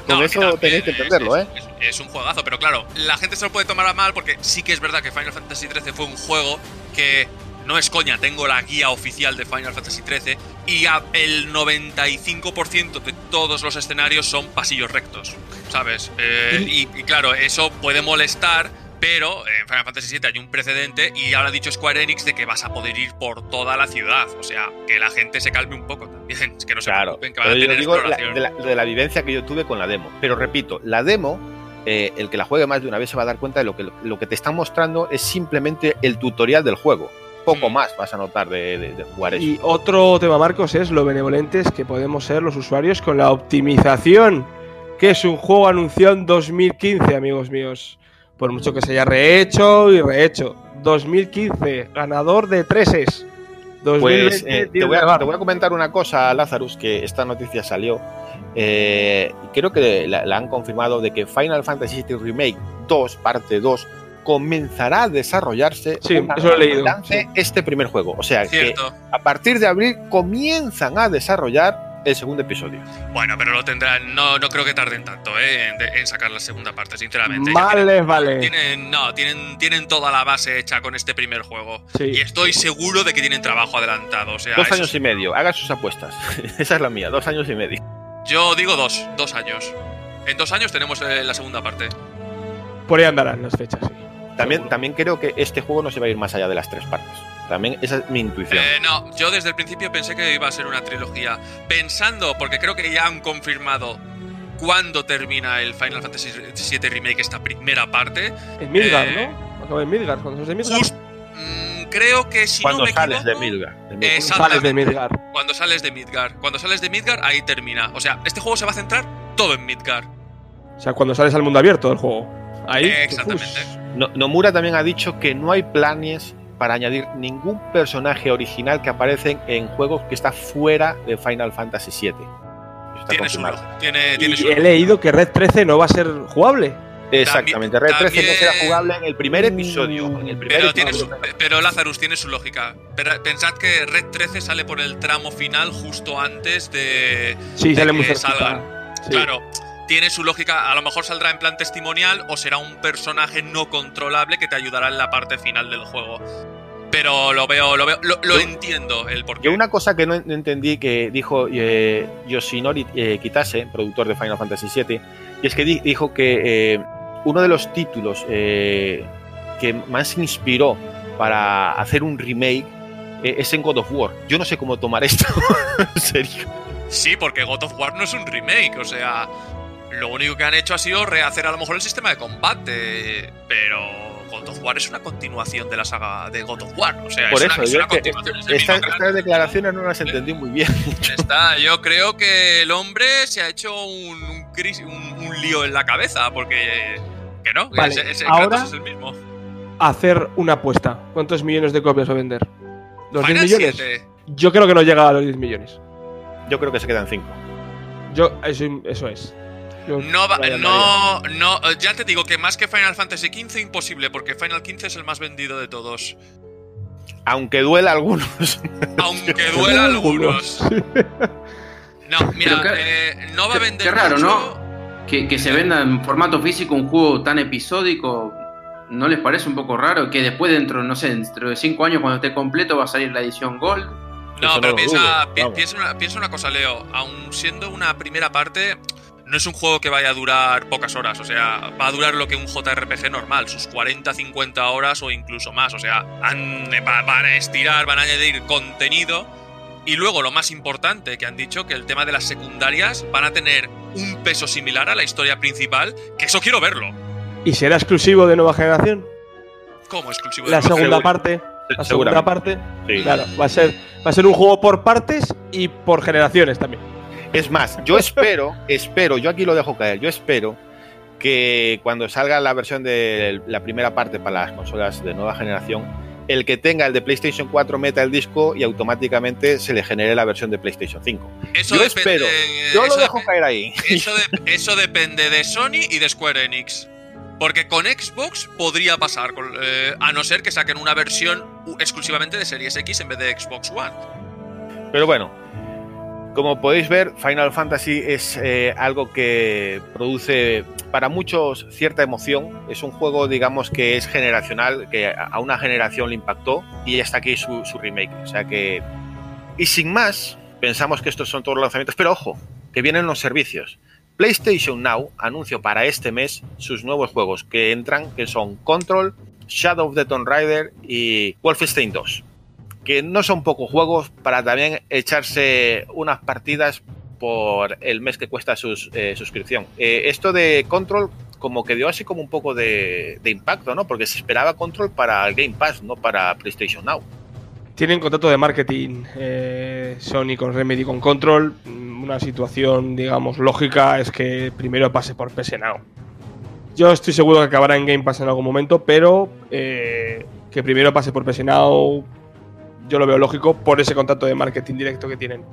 Speaker 1: Con
Speaker 2: No,
Speaker 1: eso
Speaker 2: también,
Speaker 1: tenéis que
Speaker 2: es-
Speaker 1: entenderlo,
Speaker 2: es,
Speaker 1: ¿eh?
Speaker 2: Es, es un juegazo, pero claro, la gente se lo puede tomar a mal porque sí que es verdad que Final Fantasy XIII fue un juego que no es coña, tengo la guía oficial de Final Fantasy XIII y a- el 95% de todos los escenarios son pasillos rectos, ¿sabes? Eh, y, y claro, eso puede molestar. Pero en Final Fantasy VII hay un precedente y ahora ha dicho Square Enix de que vas a poder ir por toda la ciudad. O sea, que la gente se calme un poco también. Es que no se
Speaker 1: Claro,
Speaker 2: preocupen, que van a
Speaker 1: yo
Speaker 2: tener
Speaker 1: digo la-
Speaker 2: exploración.
Speaker 1: de, la, de la vivencia que yo tuve con la demo. Pero repito, la demo, eh, el que la juegue más de una vez se va a dar cuenta de lo que, lo que te están mostrando es simplemente el tutorial del juego. Poco
Speaker 2: Mm.
Speaker 1: más vas a notar de, de- de jugar eso.
Speaker 3: Y otro tema, Marcos, es lo benevolentes que podemos ser los usuarios con la optimización, que es un juego anunciado en 2015, amigos míos. Por mucho que se haya rehecho y rehecho. 2015, ganador de treses. 2020,
Speaker 1: Pues eh, te, voy
Speaker 3: de
Speaker 1: a,
Speaker 3: Bar.
Speaker 1: te voy a comentar una cosa, Lazarus, que esta noticia salió. eh, y creo que la, la han confirmado de que Final Fantasy VII Remake 2, parte 2, comenzará a desarrollarse
Speaker 3: Sí, eso lo he leído,
Speaker 1: este primer juego. O sea, que a partir de abril comienzan a desarrollar el segundo episodio.
Speaker 2: Bueno, pero lo tendrán. No, no creo que tarden tanto ¿eh? en, de- en sacar la segunda parte, sinceramente.
Speaker 3: Vale,
Speaker 2: tienen-
Speaker 3: vale.
Speaker 2: Tienen, no, tienen, tienen toda la base hecha con este primer juego.
Speaker 3: Sí.
Speaker 2: Y estoy seguro de que tienen trabajo adelantado. O sea,
Speaker 1: Dos años y medio, hagan sus apuestas. Esa es la mía, dos años y medio.
Speaker 2: Yo digo dos, dos años. En dos años tenemos eh, la segunda parte.
Speaker 3: Por ahí andarán las fechas, sí.
Speaker 1: También, también creo que este juego no se va a ir más allá de las tres partes. También esa es mi intuición.
Speaker 2: Eh, no, yo desde el principio pensé que iba a ser una trilogía. Pensando, porque creo que ya han confirmado cuándo termina el Final Fantasy VII Remake, esta primera parte.
Speaker 3: En Midgard,
Speaker 2: Eh,
Speaker 3: ¿no? Acaba en Midgard, cuando sales de Midgard.
Speaker 2: Just- mm, creo que si
Speaker 1: Cuando
Speaker 2: no me
Speaker 1: sales de.
Speaker 3: Sales Midgard.
Speaker 2: Cuando sales de Midgar. Cuando sales de Midgar, ahí termina. O sea, este juego se va a centrar todo en Midgar.
Speaker 3: O sea, cuando sales al mundo abierto del juego. Ahí.
Speaker 2: Eh, exactamente.
Speaker 1: No- Nomura también ha dicho que no hay planes para añadir ningún personaje original que aparecen en juegos que está fuera de Final Fantasy VII.
Speaker 2: Tiene su, tiene, tiene
Speaker 3: Y
Speaker 2: su
Speaker 3: he leído que Red 13 no va a ser jugable.
Speaker 1: Exactamente. Red 13 no
Speaker 2: también-
Speaker 1: será jugable en el primer episodio. En el primer
Speaker 2: Pero, tiene su-
Speaker 1: episodio.
Speaker 2: pero Lazarus tiene su lógica. Pero Pensad que Red 13 sale por el tramo final justo antes de,
Speaker 3: Sí,
Speaker 2: de
Speaker 3: sale muy
Speaker 2: que salgan.
Speaker 3: Sí.
Speaker 2: Claro, tiene su lógica. A lo mejor saldrá en plan testimonial o será un personaje no controlable que te ayudará en la parte final del juego. Pero lo veo, lo veo, lo, lo
Speaker 1: Yo-
Speaker 2: entiendo el porqué.
Speaker 1: Yo una cosa que no entendí que dijo eh, Yoshinori eh, Kitase, productor de Final Fantasy VII, y es que di- dijo que eh, uno de los títulos eh, que más inspiró para hacer un remake es en God of War. Yo no sé cómo tomar esto, en serio.
Speaker 2: Sí, porque God of War no es un remake, o sea, lo único que han hecho ha sido rehacer a lo mejor el sistema de combate, pero God of War es una continuación de la saga de God of War, o sea,
Speaker 1: Por
Speaker 2: es,
Speaker 1: eso,
Speaker 2: una, es
Speaker 1: yo
Speaker 2: una
Speaker 1: que
Speaker 2: continuación.
Speaker 1: esta- estas declaraciones no las entendí muy bien.
Speaker 2: Está, yo creo que el hombre se ha hecho un, un, cris- un- un lío en la cabeza, porque que no,
Speaker 3: Vale,
Speaker 2: ese, ese
Speaker 3: ahora-
Speaker 2: Kratos es el mismo.
Speaker 3: Hacer una apuesta. ¿Cuántos millones de copias va a vender? ¿Los 10
Speaker 2: Final
Speaker 3: millones?
Speaker 2: 7.
Speaker 3: Yo creo que no llega a los 10 millones.
Speaker 1: Yo creo que se quedan cinco.
Speaker 3: Yo, eso, eso es.
Speaker 2: No, va- no, no, ya te digo que más que Final Fantasy XV imposible, porque Final XV es el más vendido de todos.
Speaker 1: Aunque duela a algunos.
Speaker 2: Aunque duela a algunos. No, mira, eh, no va a vender.
Speaker 4: Qué raro, ¿no? Que, que, se venda en formato físico un juego tan episódico. ¿No les parece un poco raro que después, dentro, no sé, dentro de cinco años, cuando esté completo, va a salir la edición Gold?
Speaker 2: No, pero piensa, piensa, una, piensa una cosa, Leo. Aun siendo una primera parte, no es un juego que vaya a durar pocas horas, o sea, va a durar lo que un JRPG normal, sus 40, 50 horas o incluso más, o sea, van a estirar, van a añadir contenido y luego lo más importante que han dicho que el tema de las secundarias van a tener un peso similar a la historia principal, que eso quiero verlo.
Speaker 3: ¿Y será exclusivo de nueva generación?
Speaker 2: ¿Cómo exclusivo de
Speaker 3: La segunda parte. La segunda parte. Claro, va a ser va a ser un juego por partes y por generaciones también.
Speaker 1: Es más, yo espero, espero, yo aquí lo dejo caer, yo espero que cuando salga la versión de la primera parte para las consolas de nueva generación, el que tenga el de PlayStation 4 meta el disco y automáticamente se le genere la versión de PlayStation 5.
Speaker 2: Eso
Speaker 1: yo espero, yo lo dejo caer ahí.
Speaker 2: Eso, depende de Sony y de Square Enix. Porque con Xbox podría pasar, eh, a no ser que saquen una versión exclusivamente de Series X en vez de Xbox One.
Speaker 1: Pero bueno, como podéis ver, Final Fantasy es eh, algo que produce para muchos cierta emoción. Es un juego, digamos, que es generacional, que a una generación le impactó y está aquí su, remake. O sea que. Y sin más, pensamos que estos son todos los lanzamientos, pero ojo, que vienen los servicios. PlayStation Now anunció para este mes sus nuevos juegos que entran, que son Control, Shadow of the Tomb Raider y Wolfenstein 2 que no son pocos juegos para también echarse unas partidas por el mes que cuesta su eh, suscripción. Eh, esto de Control como que dio así como un poco de, impacto, ¿no? Porque se esperaba Control para Game Pass, no para PlayStation Now.
Speaker 3: Tienen contrato de marketing eh, Sony con Remedy con Control. Una situación, digamos, lógica es que primero pase por PS Now. Yo estoy seguro que acabará en Game Pass en algún momento, pero que primero pase por PS Now yo lo veo lógico por ese contacto de marketing directo que tienen.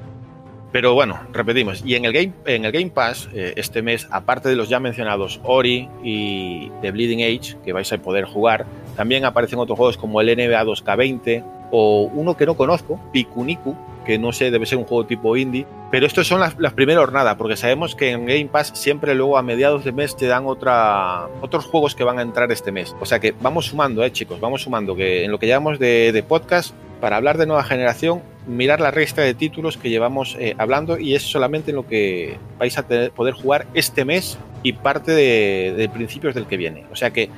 Speaker 1: Pero bueno, repetimos, y en el Game, en el Game Pass eh, este mes, aparte de los ya mencionados Ori y The Bleeding Age, que vais a poder jugar, también aparecen otros juegos como el NBA 2K20 o uno que no conozco, Pikuniku, que no sé, debe ser un juego tipo indie, pero estos son las, las primeras jornadas, porque sabemos que en Game Pass siempre luego a mediados de mes te dan otra, otros juegos que van a entrar este mes. O sea que vamos sumando, eh, chicos, vamos sumando, que en lo que llevamos de, de podcast para hablar de nueva generación, mirar la resta de títulos que llevamos eh, hablando y es solamente lo que vais a poder jugar este mes y parte de, principios del que viene. O sea que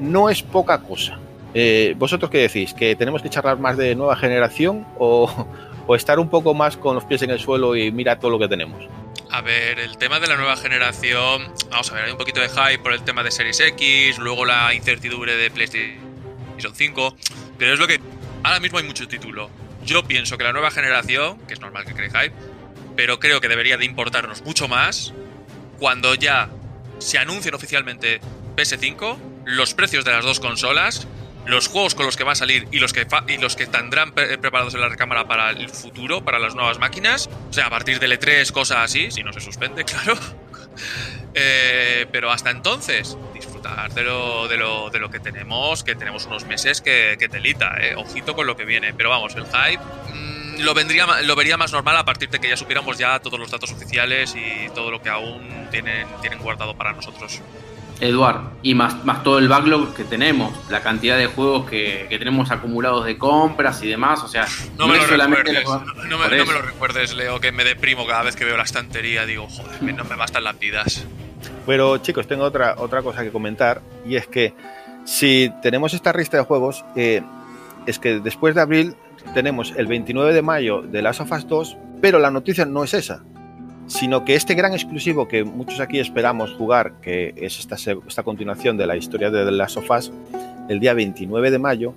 Speaker 1: no es poca cosa. Eh, ¿Vosotros qué decís? ¿Que tenemos que charlar más de nueva generación o, o estar un poco más con los pies en el suelo y mira todo lo que tenemos?
Speaker 2: A ver, el tema de la nueva generación, vamos a ver, hay un poquito de hype por el tema de Series X, luego la incertidumbre de PlayStation 5, pero es lo que ahora mismo hay mucho título. Yo pienso que la nueva generación, que es normal que cree hype, pero creo que debería de importarnos mucho más cuando ya se anuncien oficialmente PS5, los precios de las dos consolas, los juegos con los que va a salir y los que, y los que tendrán preparados en la recámara para el futuro, para las nuevas máquinas. O sea, a partir del E3, cosas así, si no se suspende, claro. Eh, pero hasta entonces, de lo, de lo, de lo que tenemos, que tenemos unos meses que, que telita, eh. ojito con lo que viene. Pero vamos, el hype mm, lo, vendría, lo vería más normal a partir de que ya supiéramos ya todos los datos oficiales y todo lo que aún tienen, tienen guardado para nosotros.
Speaker 4: Eduard, y más, más todo el backlog que tenemos, la cantidad de juegos que, que tenemos acumulados de compras y demás, o sea,
Speaker 2: no, me, lo recuerdes, no, me, lo recuerdes, Leo, que me deprimo cada vez que veo la estantería, digo, joder, no me bastan las vidas.
Speaker 1: Pero chicos, tengo otra, otra cosa que comentar y es que si tenemos esta lista de juegos, eh, es que después de abril tenemos el 29 de mayo de Last of Us 2, pero la noticia no es esa, sino que este gran exclusivo que muchos aquí esperamos jugar, que es esta, esta continuación de la historia de The Last of Us, el día 29 de mayo,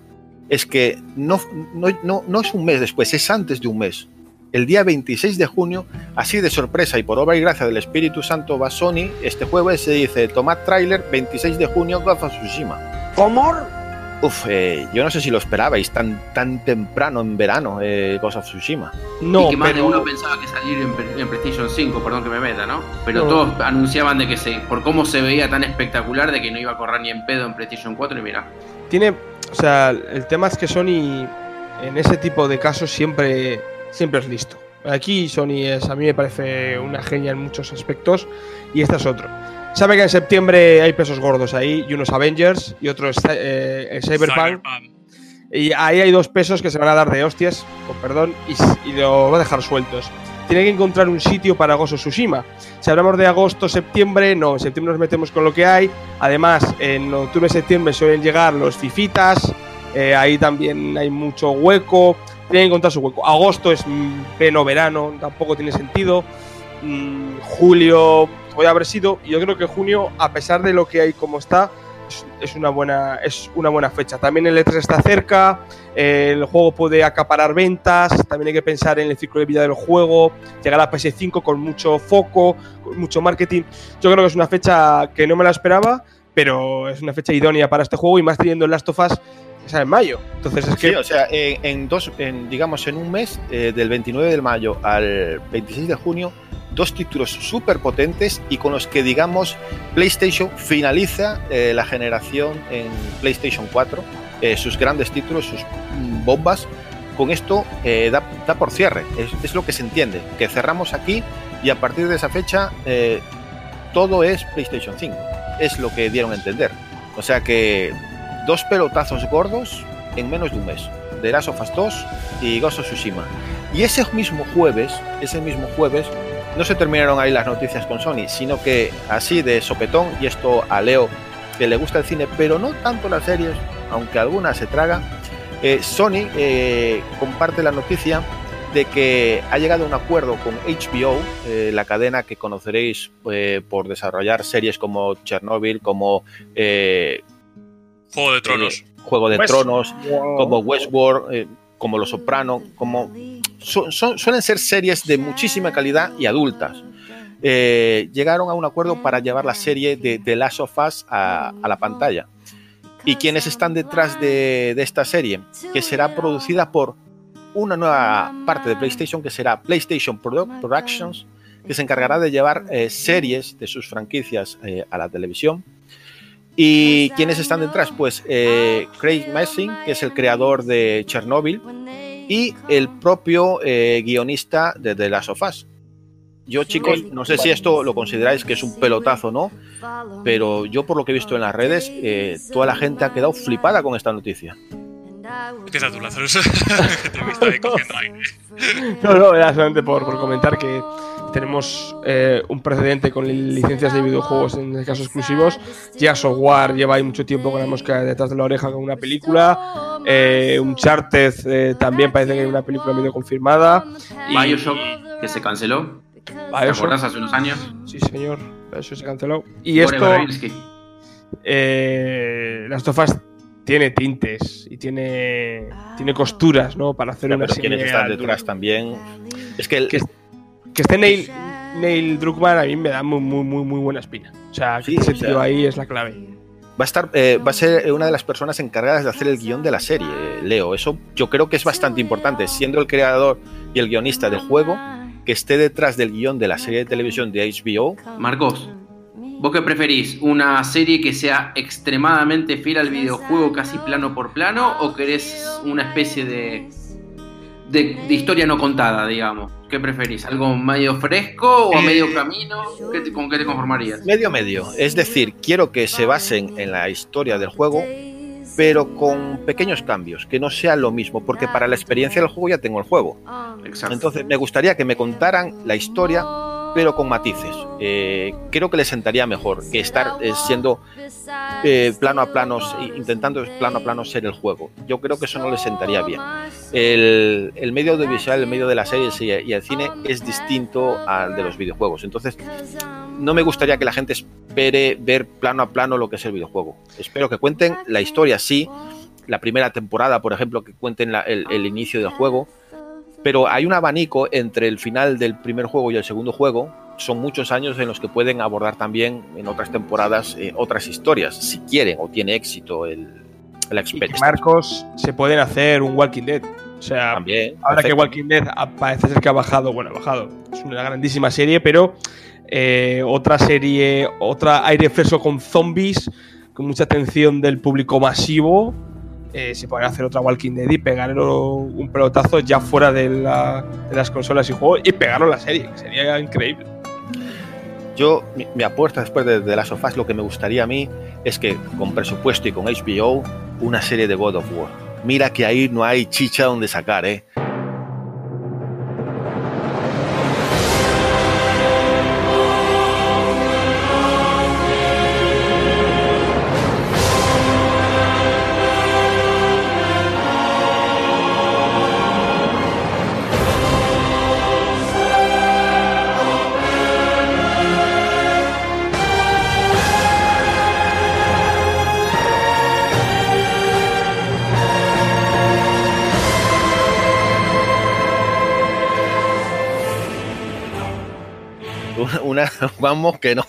Speaker 1: es que no, no, no, no es un mes después, es antes de un mes el día 26 de junio, así de sorpresa y por obra y gracia del Espíritu Santo va Sony, este jueves se dice, tomad trailer 26 de junio, Ghost of Tsushima.
Speaker 4: ¿Cómo?
Speaker 1: Uf, eh, yo no sé si lo esperabais tan, tan temprano en verano, eh, Ghost of Tsushima.
Speaker 4: No, y que más de uno pensaba que salir en, PlayStation 5, perdón que me meta, ¿no? Pero todos anunciaban de que se, por cómo se veía tan espectacular de que no iba a correr ni en pedo en PlayStation 4 y mira.
Speaker 3: Tiene, o sea, el tema es que Sony en ese tipo de casos siempre, siempre es listo. Aquí Sony es, a mí me parece una genia en muchos aspectos y este es otro. Sabe que en septiembre hay pesos gordos ahí y unos Avengers y otros eh, Cyberpunk. Y ahí hay dos pesos que se van a dar de hostias, con perdón, y, y lo va a dejar sueltos. Tiene que encontrar un sitio para Gozo Tsushima. Si hablamos de agosto, septiembre, no, en septiembre nos metemos con lo que hay. Además, en octubre, septiembre suelen llegar los fifitas, eh, ahí también hay mucho hueco. Tiene que encontrar su hueco. Agosto es pleno verano, tampoco tiene sentido. Mm, julio puede haber sido. Yo creo que junio, a pesar de lo que hay como está, es, una, buena, es una buena fecha. También el E3 está cerca, el juego puede acaparar ventas, también hay que pensar en el ciclo de vida del juego, llegar a PS5 con mucho foco, con mucho marketing. Yo creo que es una fecha que no me la esperaba, pero es una fecha idónea para este juego y más teniendo el Last of Us que en mayo. Entonces es que...
Speaker 1: o sea, en, dos, en, digamos, en un mes, eh, del 29 de mayo al 26 de junio, dos títulos súper potentes y con los que, digamos, PlayStation finaliza eh, la generación en PlayStation 4, eh, sus grandes títulos, sus bombas. Con esto eh, da, por cierre, es, lo que se entiende, que cerramos aquí y a partir de esa fecha todo es PlayStation 5. Es lo que dieron a entender. O sea que dos pelotazos gordos en menos de un mes. The Last of Us 2 y Ghost of Tsushima. Y ese mismo jueves, ese mismo jueves, no se terminaron ahí las noticias con Sony, sino que así de sopetón, y esto a Leo que le gusta el cine, pero no tanto las series, aunque alguna se traga, eh, Sony eh, comparte la noticia de que ha llegado a un acuerdo con HBO, eh, la cadena que conoceréis por desarrollar series como Chernobyl, como
Speaker 2: Juego de Tronos,
Speaker 1: Juego de Tronos, como Westworld, como Los Soprano, como suelen ser series de muchísima calidad y adultas. Eh, llegaron a un acuerdo para llevar la serie de The Last of Us a, la pantalla. ¿Y quiénes están detrás de, esta serie? Que será producida por una nueva parte de PlayStation que será PlayStation Productions, que se encargará de llevar eh, series de sus franquicias eh, a la televisión. ¿Y quiénes están detrás? Pues Craig Messing, que es el creador de Chernobyl, y el propio eh, guionista de The Last of Us. Yo, chicos, no sé si esto lo consideráis que es un pelotazo o no, pero yo, por lo que he visto en las redes, eh, toda la gente ha quedado flipada con esta noticia.
Speaker 2: Empieza tú, Lazarus. Te he visto ahí cogiendo aire.
Speaker 3: No, no, era solamente por, por comentar que tenemos eh, un precedente con licencias de videojuegos, en este caso exclusivos. Ya Software lleva ahí mucho tiempo con la mosca detrás de la oreja con una película. Eh, Uncharted eh, también parece que hay una película medio confirmada.
Speaker 4: Bioshock, que se canceló. Bioshock. ¿Te hace unos años?
Speaker 3: Sí, señor. Eso se canceló. Y esto. Eh, las tofas tiene tintes y tiene, tiene costuras, ¿no? Para hacer una
Speaker 1: serie. quienes están detrás también. Es que el,
Speaker 3: que esté Neil, Neil Druckmann a mí me da muy, muy, muy, muy buena espina. O sea, que ese tío ahí es la clave.
Speaker 1: Va a, estar, eh, va a ser una de las personas encargadas de hacer el guion de la serie, Leo. Eso yo creo que es bastante importante, siendo el creador y el guionista del juego, que esté detrás del guion de la serie de televisión de HBO.
Speaker 4: Marcos, ¿vos qué preferís? ¿Una serie que sea extremadamente fiel al videojuego, casi plano por plano, o querés una especie de de, historia no contada, digamos. ¿Qué preferís? ¿Algo medio fresco o a medio camino? ¿Con qué te conformarías?
Speaker 1: Medio medio. Es decir, quiero que se basen en la historia del juego, pero con pequeños cambios, que no sea lo mismo, porque para la experiencia del juego ya tengo el juego. Entonces me gustaría que me contaran la historia pero con matices. Eh, creo que le sentaría mejor que estar eh, siendo eh, plano a plano, intentando plano a plano ser el juego. Yo creo que eso no le sentaría bien. El, medio audiovisual, el medio de las series y, el cine es distinto al de los videojuegos. Entonces, no me gustaría que la gente espere ver plano a plano lo que es el videojuego. Espero que cuenten la historia, sí. La primera temporada, por ejemplo, que cuenten el inicio del juego pero hay un abanico entre el final del primer juego y el segundo juego. Son muchos años en los que pueden abordar también en otras temporadas eh, otras historias, si quieren o tiene éxito el, la experiencia.
Speaker 3: Marcos, se pueden hacer un Walking Dead. O sea,
Speaker 1: también,
Speaker 3: ahora que Walking Dead parece ser que ha bajado, bueno, ha bajado, es una grandísima serie, pero eh, otra serie, otra aire fresco con zombies, con mucha atención del público masivo, eh, se puede hacer otra Walking Dead y pegar un pelotazo ya fuera de, las consolas y juegos y pegarlo la serie, que sería increíble.
Speaker 1: Yo, mi, apuesta después de, de las sofás, lo que me gustaría a mí es que con presupuesto y con HBO, una serie de God of War. Mira que ahí no hay chicha donde sacar, ¿eh? Vamos que no.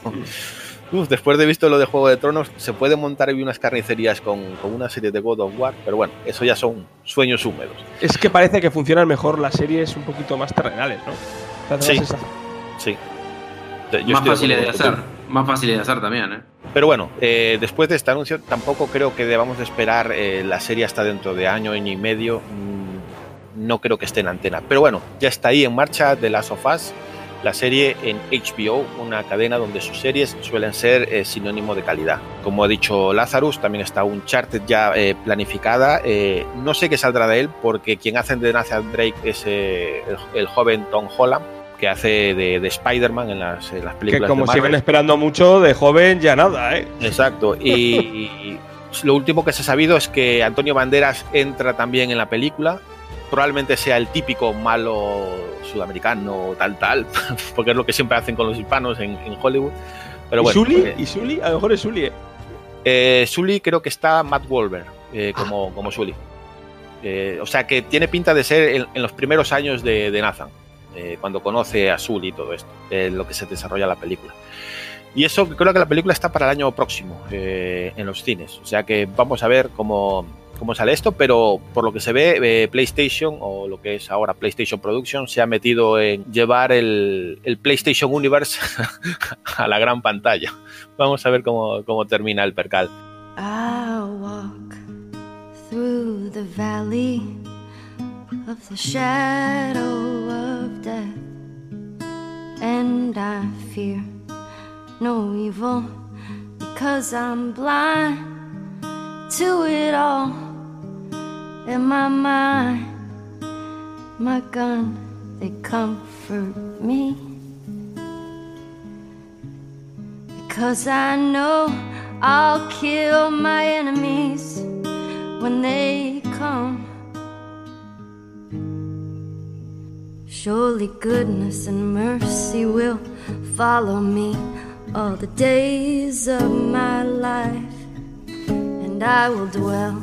Speaker 1: después de visto lo de Juego de Tronos, se puede montar ahí unas carnicerías con, una serie de God of War, pero bueno, eso ya son sueños húmedos.
Speaker 3: Es que parece que funcionan mejor las series un poquito más terrenales, ¿no?
Speaker 1: Sí. sí.
Speaker 4: más fáciles de hacer. Más fáciles de hacer también, ¿eh?
Speaker 1: Pero bueno, eh, después de este anuncio, tampoco creo que debamos de esperar eh, la serie hasta dentro de año, año y medio. Mm, no creo que esté en antena. Pero bueno, ya está ahí en marcha de las sofás la serie en HBO, una cadena donde sus series suelen ser eh, sinónimo de calidad. Como ha dicho Lazarus, también está un Uncharted ya eh, planificada. Eh, no sé qué saldrá de él, porque quien hace de Nathan Drake es el, joven Tom Holland, que hace de, Spider-Man en las, películas
Speaker 3: que como
Speaker 1: de
Speaker 3: siguen esperando mucho, de joven ya nada, ¿eh?
Speaker 1: Exacto. Y, lo último que se ha sabido es que Antonio Banderas entra también en la película. Probablemente sea el típico malo sudamericano, tal, tal, porque es lo que siempre hacen con los hispanos en, Hollywood. Pero
Speaker 3: ¿Y
Speaker 1: Sully?
Speaker 3: ¿Y Sully? A lo mejor es Sully, ¿eh?
Speaker 1: eh Sully creo que está Matt Wolver eh, como, como Sully. Eh, o sea que tiene pinta de ser en, los primeros años de, Nathan, cuando conoce a Sully y todo esto, lo que se desarrolla la película. Y eso creo que la película está para el año próximo en los cines. O sea que vamos a ver cómo, cómo sale esto, pero por lo que se ve, eh, PlayStation, o lo que es ahora PlayStation Production, se ha metido en llevar el, PlayStation Universe a la gran pantalla. Vamos a ver cómo, cómo termina el percal. I'll walk through the valley of the shadow of death, and I fear no evil because I'm blind to it all. In my mind. My gun, they comfort me. Because I know I'll kill my enemies when they come. Surely goodness and mercy will follow me all the days of my life, and I will dwell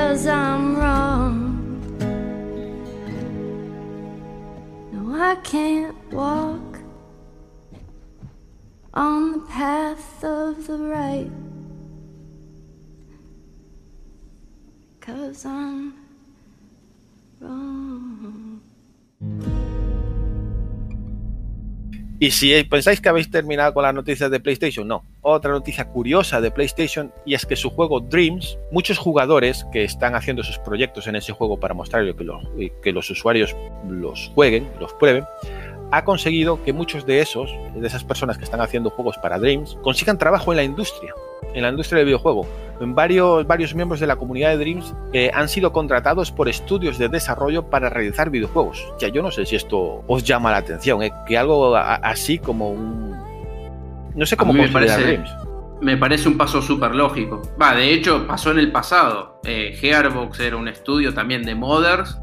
Speaker 1: because I'm wrong. No, I can't walk
Speaker 6: on the path of the right. Cause I'm wrong.
Speaker 1: Y si pensáis que habéis terminado con las noticias de PlayStation, no. Otra noticia curiosa de PlayStation y es que su juego Dreams, muchos jugadores que están haciendo sus proyectos en ese juego para mostrar que los, que los usuarios los jueguen, los prueben, ha conseguido que muchos de esos, de esas personas que están haciendo juegos para Dreams, consigan trabajo en la industria, en la industria del videojuego. Varios, varios miembros de la comunidad de Dreams eh, han sido contratados por estudios de desarrollo para realizar videojuegos. Ya yo no sé si esto os llama la atención, eh, que algo así como un... No sé cómo
Speaker 4: me parece, Dreams. Me parece un paso súper lógico. Va, de hecho, pasó en el pasado. Eh, Gearbox era un estudio también de modders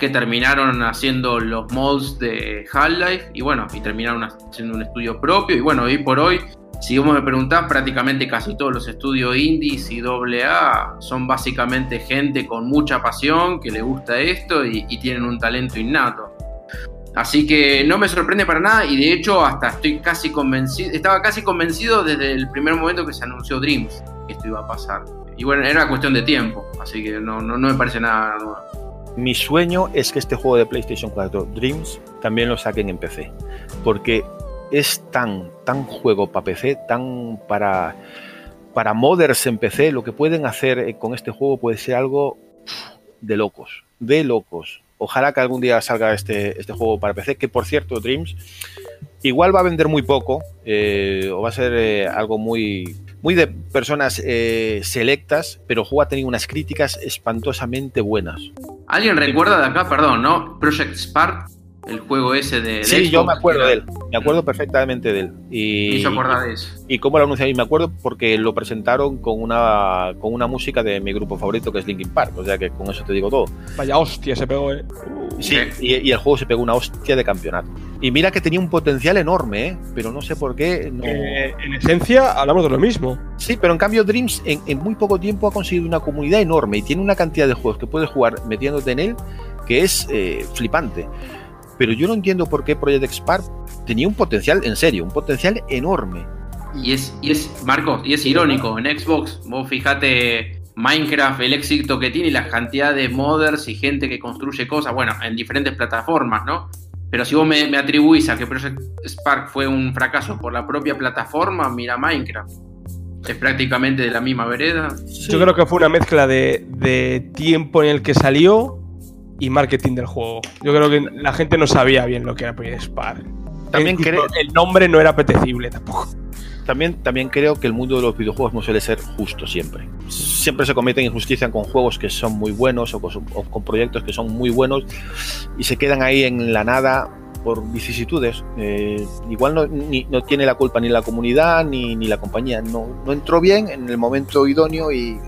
Speaker 4: que terminaron haciendo los mods de Half-Life y bueno, y terminaron haciendo un estudio propio y bueno, hoy por hoy, si vos me preguntás, prácticamente casi todos los estudios indies y AA son básicamente gente con mucha pasión, que le gusta esto y, tienen un talento innato. Así que no me sorprende para nada y de hecho hasta estoy casi convencido, estaba casi convencido desde el primer momento que se anunció Dreams que esto iba a pasar. Y bueno, era cuestión de tiempo, así que no, no, no me parece nada nuevo.
Speaker 1: Mi sueño es que este juego de PlayStation 4 Dreams también lo saquen en PC, porque es tan, tan juego para PC, tan para, para modders en PC, lo que pueden hacer eh, con este juego puede ser algo de locos, de locos. Ojalá que algún día salga este, este juego para PC, que por cierto, Dreams, igual va a vender muy poco, eh, o va a ser eh, algo muy, muy de personas selectas, pero juego ha tenido unas críticas espantosamente buenas.
Speaker 4: ¿Alguien recuerda de acá, perdón, no? Project Spark, el juego ese de.
Speaker 1: sí, yo me acuerdo de él. Me acuerdo perfectamente de él. Y,
Speaker 4: me de eso.
Speaker 1: Y cómo lo anunciaron. Y me acuerdo porque lo presentaron con una, con una música de mi grupo favorito que es Linkin Park. O sea que con eso te digo todo.
Speaker 3: Vaya hostia, se pegó, ¿eh?
Speaker 1: Sí, y, el juego se pegó una hostia de campeonato. Y mira que tenía un potencial enorme, ¿eh? Pero no sé por qué.
Speaker 3: Eh, en esencia, hablamos de lo mismo.
Speaker 1: Sí, pero en cambio, Dreams en, en muy poco tiempo ha conseguido una comunidad enorme y tiene una cantidad de juegos que puedes jugar metiéndote en él que es eh, flipante pero yo no entiendo por qué Project Spark tenía un potencial, en serio, un potencial enorme.
Speaker 4: Y es, y es Marcos, y es irónico, en Xbox, vos fíjate Minecraft, el éxito que tiene y la cantidad de modders y gente que construye cosas, bueno, en diferentes plataformas, ¿no? Pero si vos me, me atribuís a que Project Spark fue un fracaso por la propia plataforma, mira Minecraft. Es prácticamente de la misma vereda.
Speaker 3: Yo creo que fue una mezcla de, de tiempo en el que salió y marketing del juego. Yo creo que la gente no sabía bien lo que era Spark. También el, creo, el nombre no era apetecible tampoco.
Speaker 1: También, también creo que el mundo de los videojuegos no suele ser justo siempre. Siempre se cometen injusticias con juegos que son muy buenos o con, proyectos que son muy buenos y se quedan ahí en la nada por vicisitudes. Eh, igual no, no, tiene la culpa ni la comunidad ni, ni la compañía. No, no entró bien en el momento idóneo y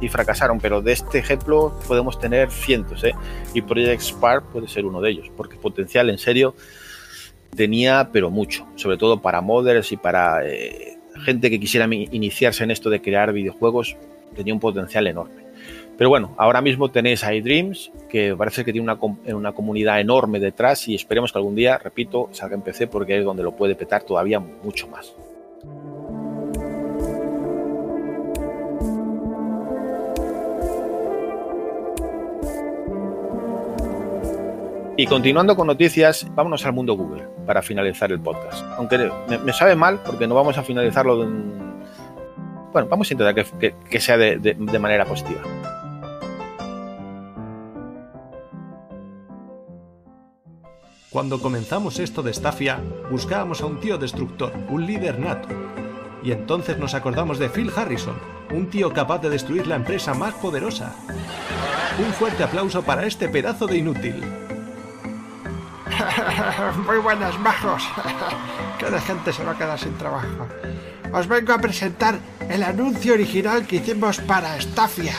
Speaker 1: y fracasaron, pero de este ejemplo podemos tener cientos, ¿eh? y Project Spark puede ser uno de ellos, porque potencial en serio tenía, pero mucho, sobre todo para modders y para eh, gente que quisiera iniciarse en esto de crear videojuegos, tenía un potencial enorme. Pero bueno, ahora mismo tenéis iDreams, que parece que tiene una, una comunidad enorme detrás y esperemos que algún día, repito, salga en PC porque es donde lo puede petar todavía mucho más. Y continuando con noticias, vámonos al mundo Google para finalizar el podcast. Aunque me, sabe mal porque no vamos a finalizarlo de Bueno, vamos a intentar que, sea de, de manera positiva.
Speaker 7: Cuando comenzamos esto de Stafia, buscábamos a un tío destructor, un líder nato. Y entonces nos acordamos de Phil Harrison, un tío capaz de destruir la empresa más poderosa. Un fuerte aplauso para este pedazo de inútil.
Speaker 8: Muy buenas, majos. que de gente se va a quedar sin trabajo. Os vengo a presentar el anuncio original que hicimos para Stafia.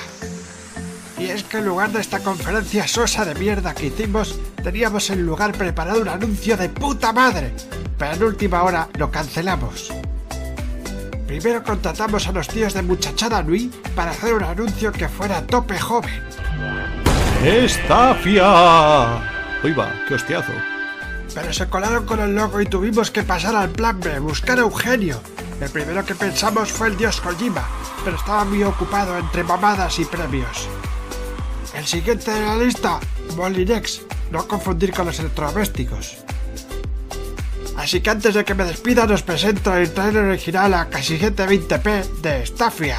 Speaker 8: Y es que en lugar de esta conferencia sosa de mierda que hicimos, teníamos en lugar preparado un anuncio de puta madre. Pero en última hora lo cancelamos. Primero contratamos a los tíos de Muchachada Nui para hacer un anuncio que fuera tope joven.
Speaker 7: ¡Estafia! Uy va, qué hostiazo.
Speaker 8: pero se colaron con el logo y tuvimos que pasar al plan B, buscar a Eugenio. El primero que pensamos fue el dios Kojima, pero estaba muy ocupado entre mamadas y premios. El siguiente de la lista, Molinex, no confundir con los electrodomésticos. Así que antes de que me despida os presento el trailer original a casi 720p de Staffia.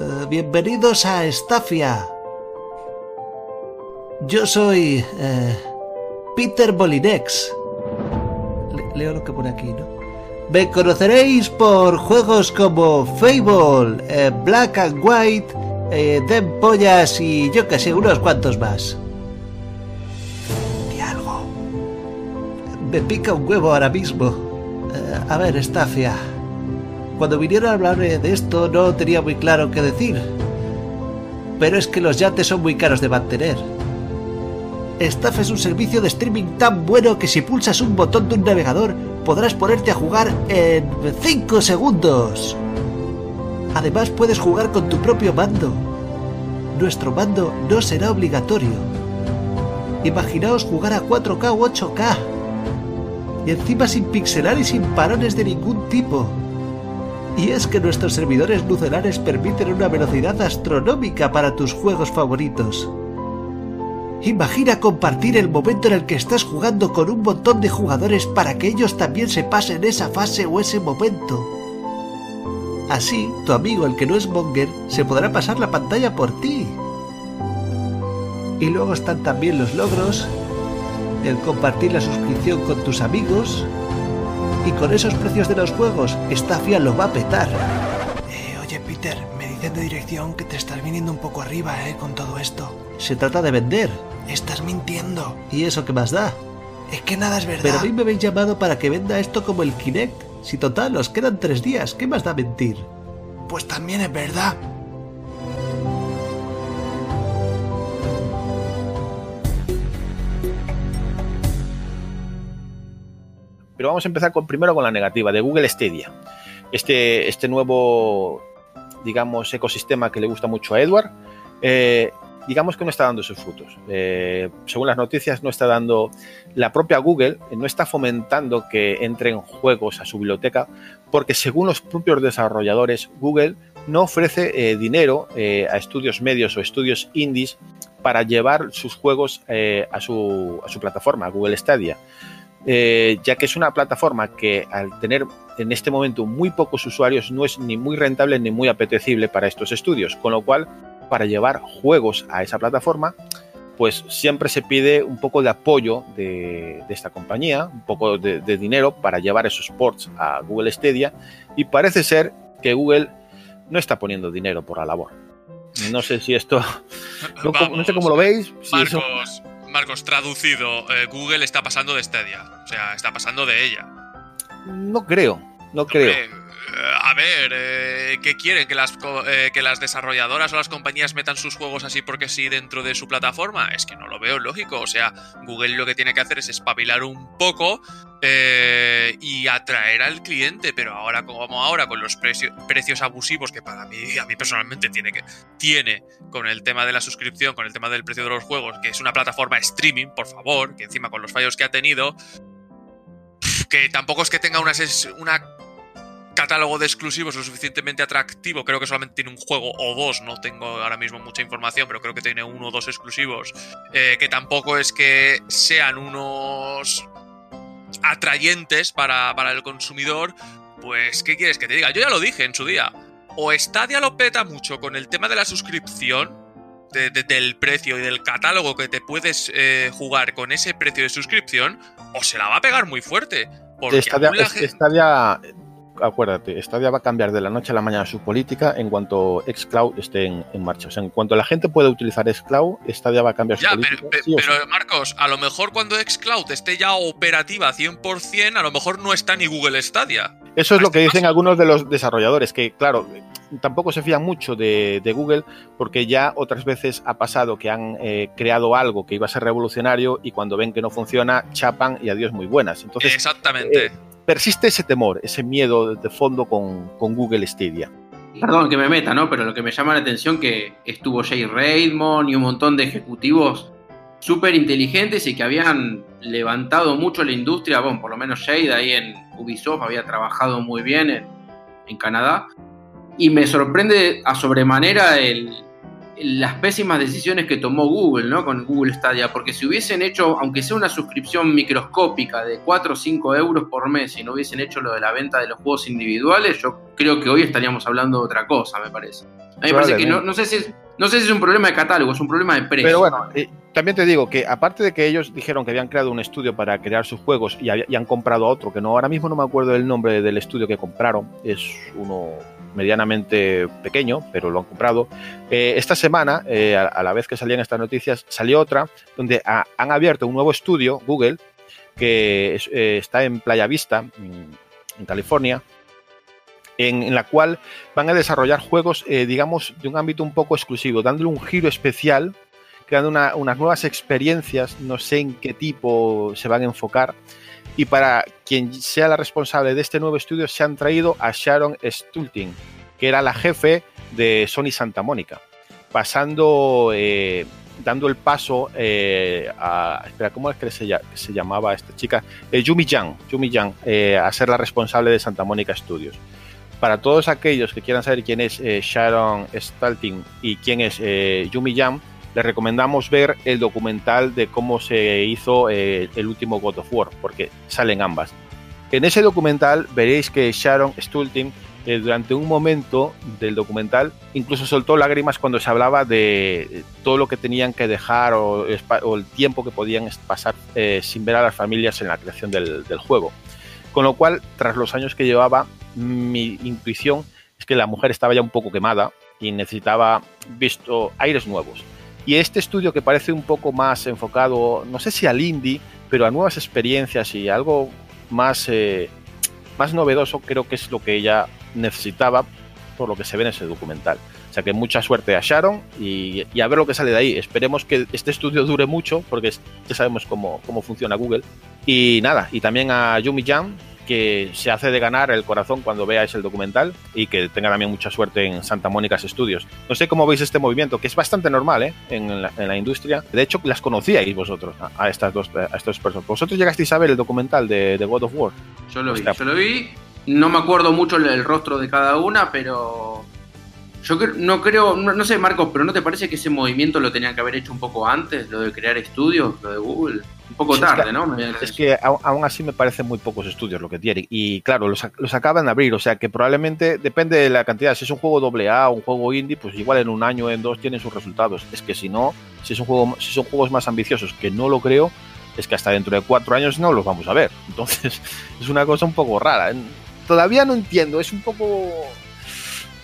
Speaker 9: Eh, bienvenidos a Staffia. Yo soy eh, Peter Bolinex. Le- leo lo que pone aquí, ¿no? Me conoceréis por juegos como Fable, eh, Black and White, eh, Den Pollas y yo que sé, unos cuantos más. Di algo. Me pica un huevo ahora mismo. Eh, a ver, Staffia. Cuando vinieron a hablarme de esto no tenía muy claro qué decir. Pero es que los yates son muy caros de mantener. Staff es un servicio de streaming tan bueno que si pulsas un botón de un navegador podrás ponerte a jugar en 5 segundos. Además puedes jugar con tu propio mando. Nuestro mando no será obligatorio. Imaginaos jugar a 4K o 8K. Y encima sin pixelar y sin parones de ningún tipo. Y es que nuestros servidores lucelares permiten una velocidad astronómica para tus juegos favoritos. Imagina compartir el momento en el que estás jugando con un montón de jugadores para que ellos también se pasen esa fase o ese momento. Así, tu amigo, el que no es Monger, se podrá pasar la pantalla por ti. Y luego están también los logros, el compartir la suscripción con tus amigos, y con esos precios de los juegos, Staffia lo va a petar.
Speaker 8: Eh, oye, Peter, me dicen de dirección que te estás viniendo un poco arriba, eh, con todo esto.
Speaker 9: Se trata de vender.
Speaker 8: Estás mintiendo.
Speaker 9: ¿Y eso qué más da?
Speaker 8: Es que nada es verdad.
Speaker 9: Pero a mí me habéis llamado para que venda esto como el Kinect. Si total, os quedan tres días, ¿qué más da mentir?
Speaker 8: Pues también es verdad.
Speaker 1: Pero vamos a empezar con, primero con la negativa, de Google Stadia. Este, este nuevo, digamos, ecosistema que le gusta mucho a Edward, eh, digamos que no está dando sus frutos. Eh, según las noticias, no está dando. La propia Google no está fomentando que entren juegos a su biblioteca, porque según los propios desarrolladores, Google no ofrece eh, dinero eh, a estudios medios o estudios indies para llevar sus juegos eh, a, su, a su plataforma, Google Stadia. Eh, ya que es una plataforma que al tener en este momento muy pocos usuarios no es ni muy rentable ni muy apetecible para estos estudios, con lo cual para llevar juegos a esa plataforma pues siempre se pide un poco de apoyo de, de esta compañía, un poco de, de, dinero para llevar esos ports a Google Stadia y parece ser que Google no está poniendo dinero por la labor. No sé si esto, no,
Speaker 2: Vamos,
Speaker 1: no sé cómo lo veis. Si eso-
Speaker 2: Marcos, Marcos, traducido, eh, Google está pasando de Stadia. O sea, está pasando de ella.
Speaker 1: no creo, no creo.
Speaker 2: A ver, eh, ¿qué quieren? ¿Que las, eh, ¿Que las desarrolladoras o las compañías metan sus juegos así porque sí dentro de su plataforma? Es que no lo veo lógico. O sea, Google lo que tiene que hacer es espabilar un poco eh, y atraer al cliente. Pero ahora, como ahora, con los precio- precios abusivos que para mí, a mí personalmente tiene que tiene con el tema de la suscripción, con el tema del precio de los juegos, que es una plataforma streaming, por favor, que encima con los fallos que ha tenido, que tampoco es que tenga una, una catálogo de exclusivos lo suficientemente atractivo. Creo que solamente tiene un juego o dos. No tengo ahora mismo mucha información, pero creo que tiene uno o dos exclusivos. eh, que tampoco es que sean unos atrayentes para, para el consumidor. Pues, ¿qué quieres que te diga? Yo ya lo dije en su día. O Stadia lo peta mucho con el tema de la suscripción. de- de- del precio y del catálogo que te puedes eh, jugar con ese precio de suscripción, o se la va a pegar muy fuerte. Porque la
Speaker 1: Stadia, acuérdate, Stadia va a cambiar de la noche a la mañana su política en cuanto Xcloud esté en, en marcha. O sea, en cuanto la gente pueda utilizar Xcloud, Stadia va a cambiar su política.
Speaker 2: pero,
Speaker 1: sí sí.
Speaker 2: pero, Marcos, a lo mejor cuando Xcloud esté ya operativa 100%, a lo mejor no está ni Google Stadia.
Speaker 1: Eso es lo
Speaker 2: este
Speaker 1: que dicen algunos de los desarrolladores, que claro, tampoco se fían mucho de, de Google porque ya otras veces ha pasado que han eh, creado algo que iba a ser revolucionario y cuando ven que no funciona, chapan y adiós muy buenas. Entonces,
Speaker 2: Exactamente.
Speaker 1: eh, persiste ese temor, ese miedo de fondo con, con Google Stadia.
Speaker 4: Perdón que me meta, ¿no? Pero lo que me llama la atención que estuvo Jay Raymond y un montón de ejecutivos súper inteligentes y que habían levantado mucho la industria, bueno, por lo menos Shade ahí en Ubisoft había trabajado muy bien en, en Canadá. Y me sorprende a sobremanera el, las pésimas decisiones que tomó Google, ¿no? Con Google Stadia, porque si hubiesen hecho, aunque sea una suscripción microscópica de 4 o 5 euros por mes, y no hubiesen hecho lo de la venta de los juegos individuales, yo creo que hoy estaríamos hablando de otra cosa, me parece. A mí me parece que no, no sé si es, no sé si es un problema de catálogo, es un problema de precio.
Speaker 1: Pero bueno, eh, también te digo que aparte de que ellos dijeron que habían creado un estudio para crear sus juegos y, han comprado otro, que no ahora mismo no me acuerdo del nombre del estudio que compraron, es uno medianamente pequeño, pero lo han comprado. Eh, esta semana, eh, a, la vez que salían estas noticias, salió otra donde ha, han abierto un nuevo estudio, Google, que eh, está en Playa Vista, en, California, en, la cual van a desarrollar juegos, digamos, de un ámbito un poco exclusivo, dándole un giro especial, creando una, unas nuevas experiencias, no sé en qué tipo se van a enfocar. Y para quien sea la responsable de este nuevo estudio, se han traído a Sharon Stulting, que era la jefe de Sony Santa Mónica, pasando, eh, dando el paso eh, a. Espera, ¿cómo es que se, llamaba esta chica? Eh, Yumi Yang, Yumi Yang a ser la responsable de Santa Mónica Studios. Para todos aquellos que quieran saber quién es Sharon Stulting y quién es Yumi Yang, les recomendamos ver el documental de cómo se hizo eh, el último God of War, porque salen ambas. En ese documental veréis que Sharon Stulting, eh, durante un momento del documental, incluso soltó lágrimas cuando se hablaba de todo lo que tenían que dejar o, o el tiempo que podían pasar eh, sin ver a las familias en la creación del, del juego. Con lo cual, tras los años que llevaba, mi intuición es que la mujer estaba ya un poco quemada y necesitaba visto aires nuevos. Y este estudio que parece un poco más enfocado, no sé si al indie, pero a nuevas experiencias y algo más, eh, más novedoso, creo que es lo que ella necesitaba por lo que se ve en ese documental. O sea que mucha suerte a Sharon y, a ver lo que sale de ahí. Esperemos que este estudio dure mucho, porque ya sabemos cómo, cómo funciona Google. Y nada, y también a Yumi Jam, que se hace de ganar el corazón cuando veáis el documental y que tenga también mucha suerte en Santa Mónica Studios. No sé cómo veis este movimiento, que es bastante normal ¿eh? en, la, en, la, industria. De hecho, las conocíais vosotros, a, a estas dos a estos personas. ¿Vosotros llegasteis a ver el documental de, de God of War?
Speaker 4: Yo lo vi, yo lo vi. No me acuerdo mucho el, el rostro de cada una, pero yo no creo, no, no, sé Marcos, pero ¿no te parece que ese movimiento lo tenían que haber hecho un poco antes, lo de crear estudios, lo de Google? Poco tarde, ¿no?
Speaker 1: Es que aún así me parecen muy pocos estudios lo que tienen. Y claro, los, los, acaban de abrir, o sea que probablemente depende de la cantidad. Si es un juego AA o un juego indie, pues igual en un año o en dos tienen sus resultados. Es que si no, si, es un juego, si son juegos más ambiciosos, que no lo creo, es que hasta dentro de cuatro años no los vamos a ver. Entonces es una cosa un poco rara. Todavía no entiendo, es un poco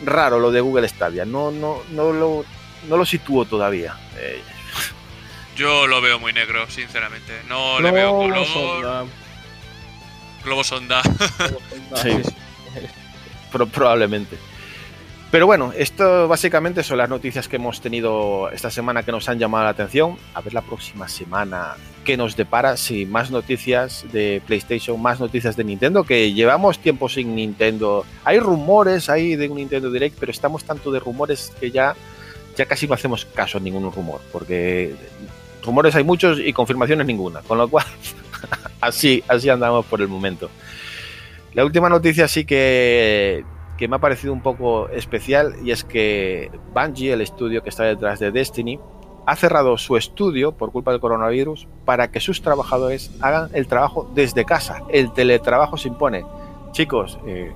Speaker 1: raro lo de Google Stadia. No, no, no, lo, no lo sitúo todavía. Eh,
Speaker 2: yo lo veo muy negro, sinceramente. No Globo le veo color. Sonda. Globo sonda.
Speaker 1: sí. Pero probablemente. Pero bueno, esto básicamente son las noticias que hemos tenido esta semana que nos han llamado la atención. A ver la próxima semana qué nos depara. Si más noticias de PlayStation, más noticias de Nintendo, que llevamos tiempo sin Nintendo. Hay rumores ahí de un Nintendo Direct, pero estamos tanto de rumores que ya, ya casi no hacemos caso a ningún rumor, porque rumores hay muchos y confirmaciones ninguna. Con lo cual, así, así andamos por el momento. La última noticia sí que, que me ha parecido un poco especial y es que Bungie, el estudio que está detrás de Destiny, ha cerrado su estudio por culpa del coronavirus para que sus trabajadores hagan el trabajo desde casa. El teletrabajo se impone. Chicos, eh,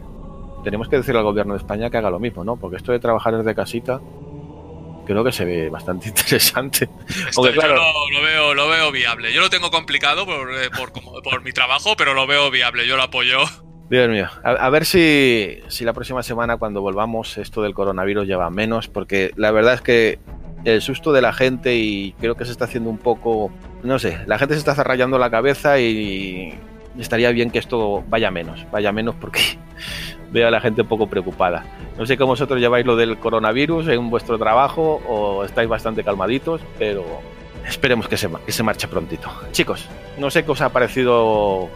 Speaker 1: tenemos que decirle al gobierno de España que haga lo mismo, ¿no? Porque esto de trabajar desde casita creo que se ve bastante interesante.
Speaker 2: Esto, claro, lo, lo, veo, lo veo viable. Yo lo tengo complicado por, eh, por, por mi trabajo, pero lo veo viable. Yo lo apoyo.
Speaker 1: Dios mío, a, a, ver si, si la próxima semana cuando volvamos esto del coronavirus lleva menos, porque la verdad es que el susto de la gente y creo que se está haciendo un poco, no sé, la gente se está rayando la cabeza y estaría bien que esto vaya menos, vaya menos porque veo a la gente un poco preocupada. No sé cómo vosotros lleváis lo del coronavirus en vuestro trabajo o estáis bastante calmaditos, pero esperemos que se, que se marche prontito. Chicos, no sé qué os ha parecido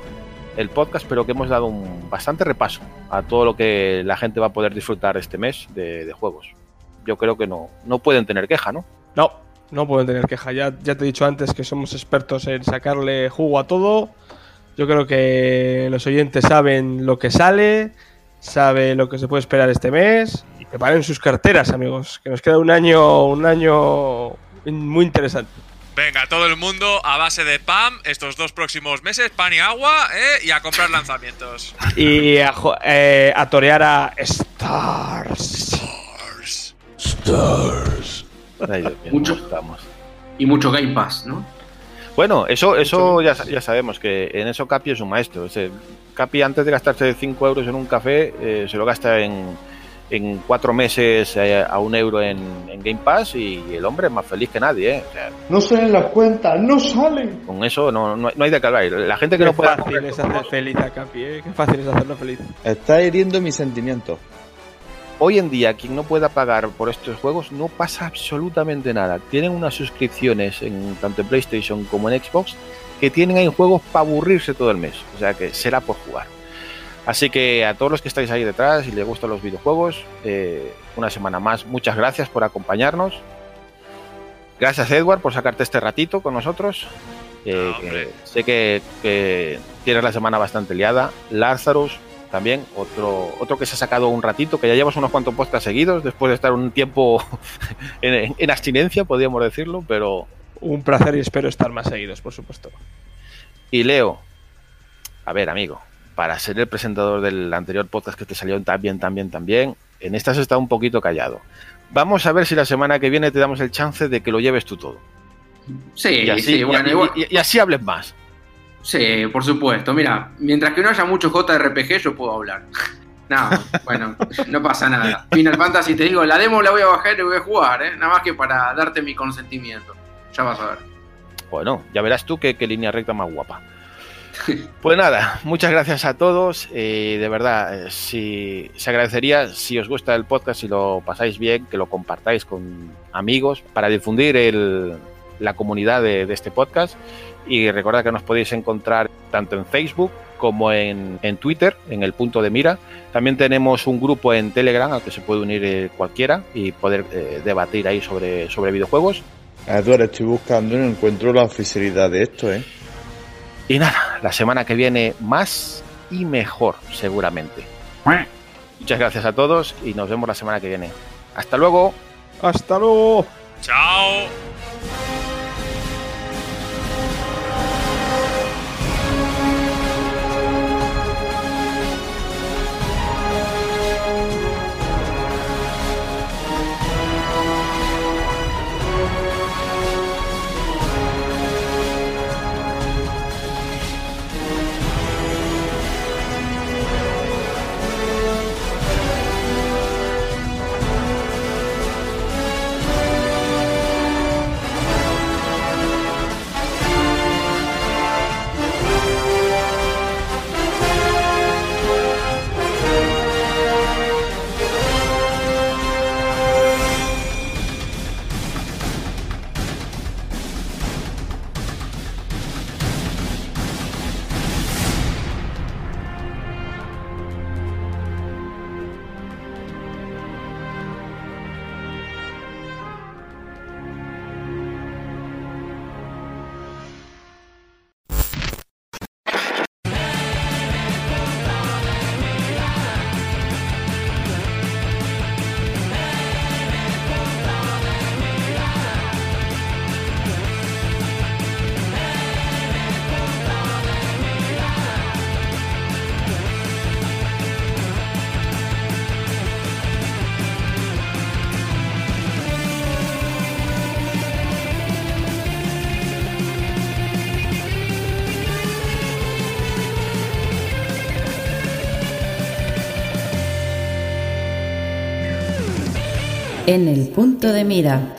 Speaker 1: el podcast, pero que hemos dado un bastante repaso a todo lo que la gente va a poder disfrutar este mes de, de juegos. Yo creo que no, no pueden tener queja, ¿no?
Speaker 3: No, No pueden tener queja. Ya, ya te he dicho antes que somos expertos en sacarle jugo a todo. Yo creo que los oyentes saben lo que sale, saben lo que se puede esperar este mes y preparen sus carteras, amigos, que nos queda un año, un año muy interesante.
Speaker 2: Venga, todo el mundo a base de PAM estos dos próximos meses, pan y agua, ¿eh? y a comprar lanzamientos.
Speaker 3: Y a, eh, a torear a Stars.
Speaker 1: Stars. Ay, Dios mío,
Speaker 4: Mucho.
Speaker 1: ¿cómo estamos?
Speaker 4: Y mucho Game Pass, ¿no?
Speaker 1: Bueno, eso, eso ya, ya sabemos que en eso Capi es un maestro. Ese, Capi antes de gastarse 5 euros en un café, eh, se lo gasta en, en cuatro meses eh, a un euro en, en Game Pass y el hombre es más feliz que nadie. ¿eh? O sea,
Speaker 10: No salen las cuentas, no salen.
Speaker 1: con eso no, no, hay- no hay de qué hablar. La gente que
Speaker 3: Qué
Speaker 1: no puede
Speaker 3: fácil es hacer feliz a Capi, ¿eh? Qué fácil es hacerlo feliz.
Speaker 10: Está hiriendo mis sentimientos.
Speaker 1: Hoy en día, quien no pueda pagar por estos juegos, no pasa absolutamente nada. Tienen unas suscripciones en tanto en PlayStation como en Xbox que tienen ahí juegos para aburrirse todo el mes. O sea que será por jugar. Así que a todos los que estáis ahí detrás y les gustan los videojuegos, eh, una semana más, muchas gracias por acompañarnos. Gracias Edward por sacarte este ratito con nosotros. Eh, sé que, que tienes la semana bastante liada. Lazarus también, otro, otro que se ha sacado un ratito, que ya llevas unos cuantos podcasts seguidos, después de estar un tiempo en, en- en abstinencia, podríamos decirlo, pero...
Speaker 3: Un placer y espero estar más seguidos, por supuesto.
Speaker 1: Y Leo, a ver, amigo, para ser el presentador del anterior podcast que te salió tan bien, tan bien, tan bien, en esta has estado un poquito callado. Vamos a ver si la semana que viene te damos el chance de que lo lleves tú todo.
Speaker 4: Sí,
Speaker 1: y así,
Speaker 4: sí, bueno,
Speaker 1: y-
Speaker 4: igual-
Speaker 1: y- y así hables más.
Speaker 4: Sí, por supuesto. Mira, mientras que no haya mucho JRPG, yo puedo hablar. No, bueno, no pasa nada. Final Fantasy, te digo, la demo la voy a bajar y voy a jugar, ¿eh? Nada más que para darte mi consentimiento. Ya vas a ver.
Speaker 1: Bueno, ya verás tú qué, qué línea recta más guapa. Pues nada, muchas gracias a todos. eh, de verdad, eh, si, se agradecería si os gusta el podcast, si lo pasáis bien, que lo compartáis con amigos para difundir el- la comunidad de, de este podcast. Y recordad que nos podéis encontrar tanto en Facebook como en, en Twitter, en el punto de mira. También tenemos un grupo en Telegram al que se puede unir eh, cualquiera y poder eh, debatir ahí sobre, sobre videojuegos.
Speaker 10: Eduardo, estoy buscando y no encuentro la oficialidad de esto, ¿eh?
Speaker 1: Y nada, la semana que viene más y mejor, seguramente. Muchas gracias a todos y nos vemos la semana que viene. Hasta luego.
Speaker 3: Hasta luego.
Speaker 2: Chao.
Speaker 11: En el punto de mira.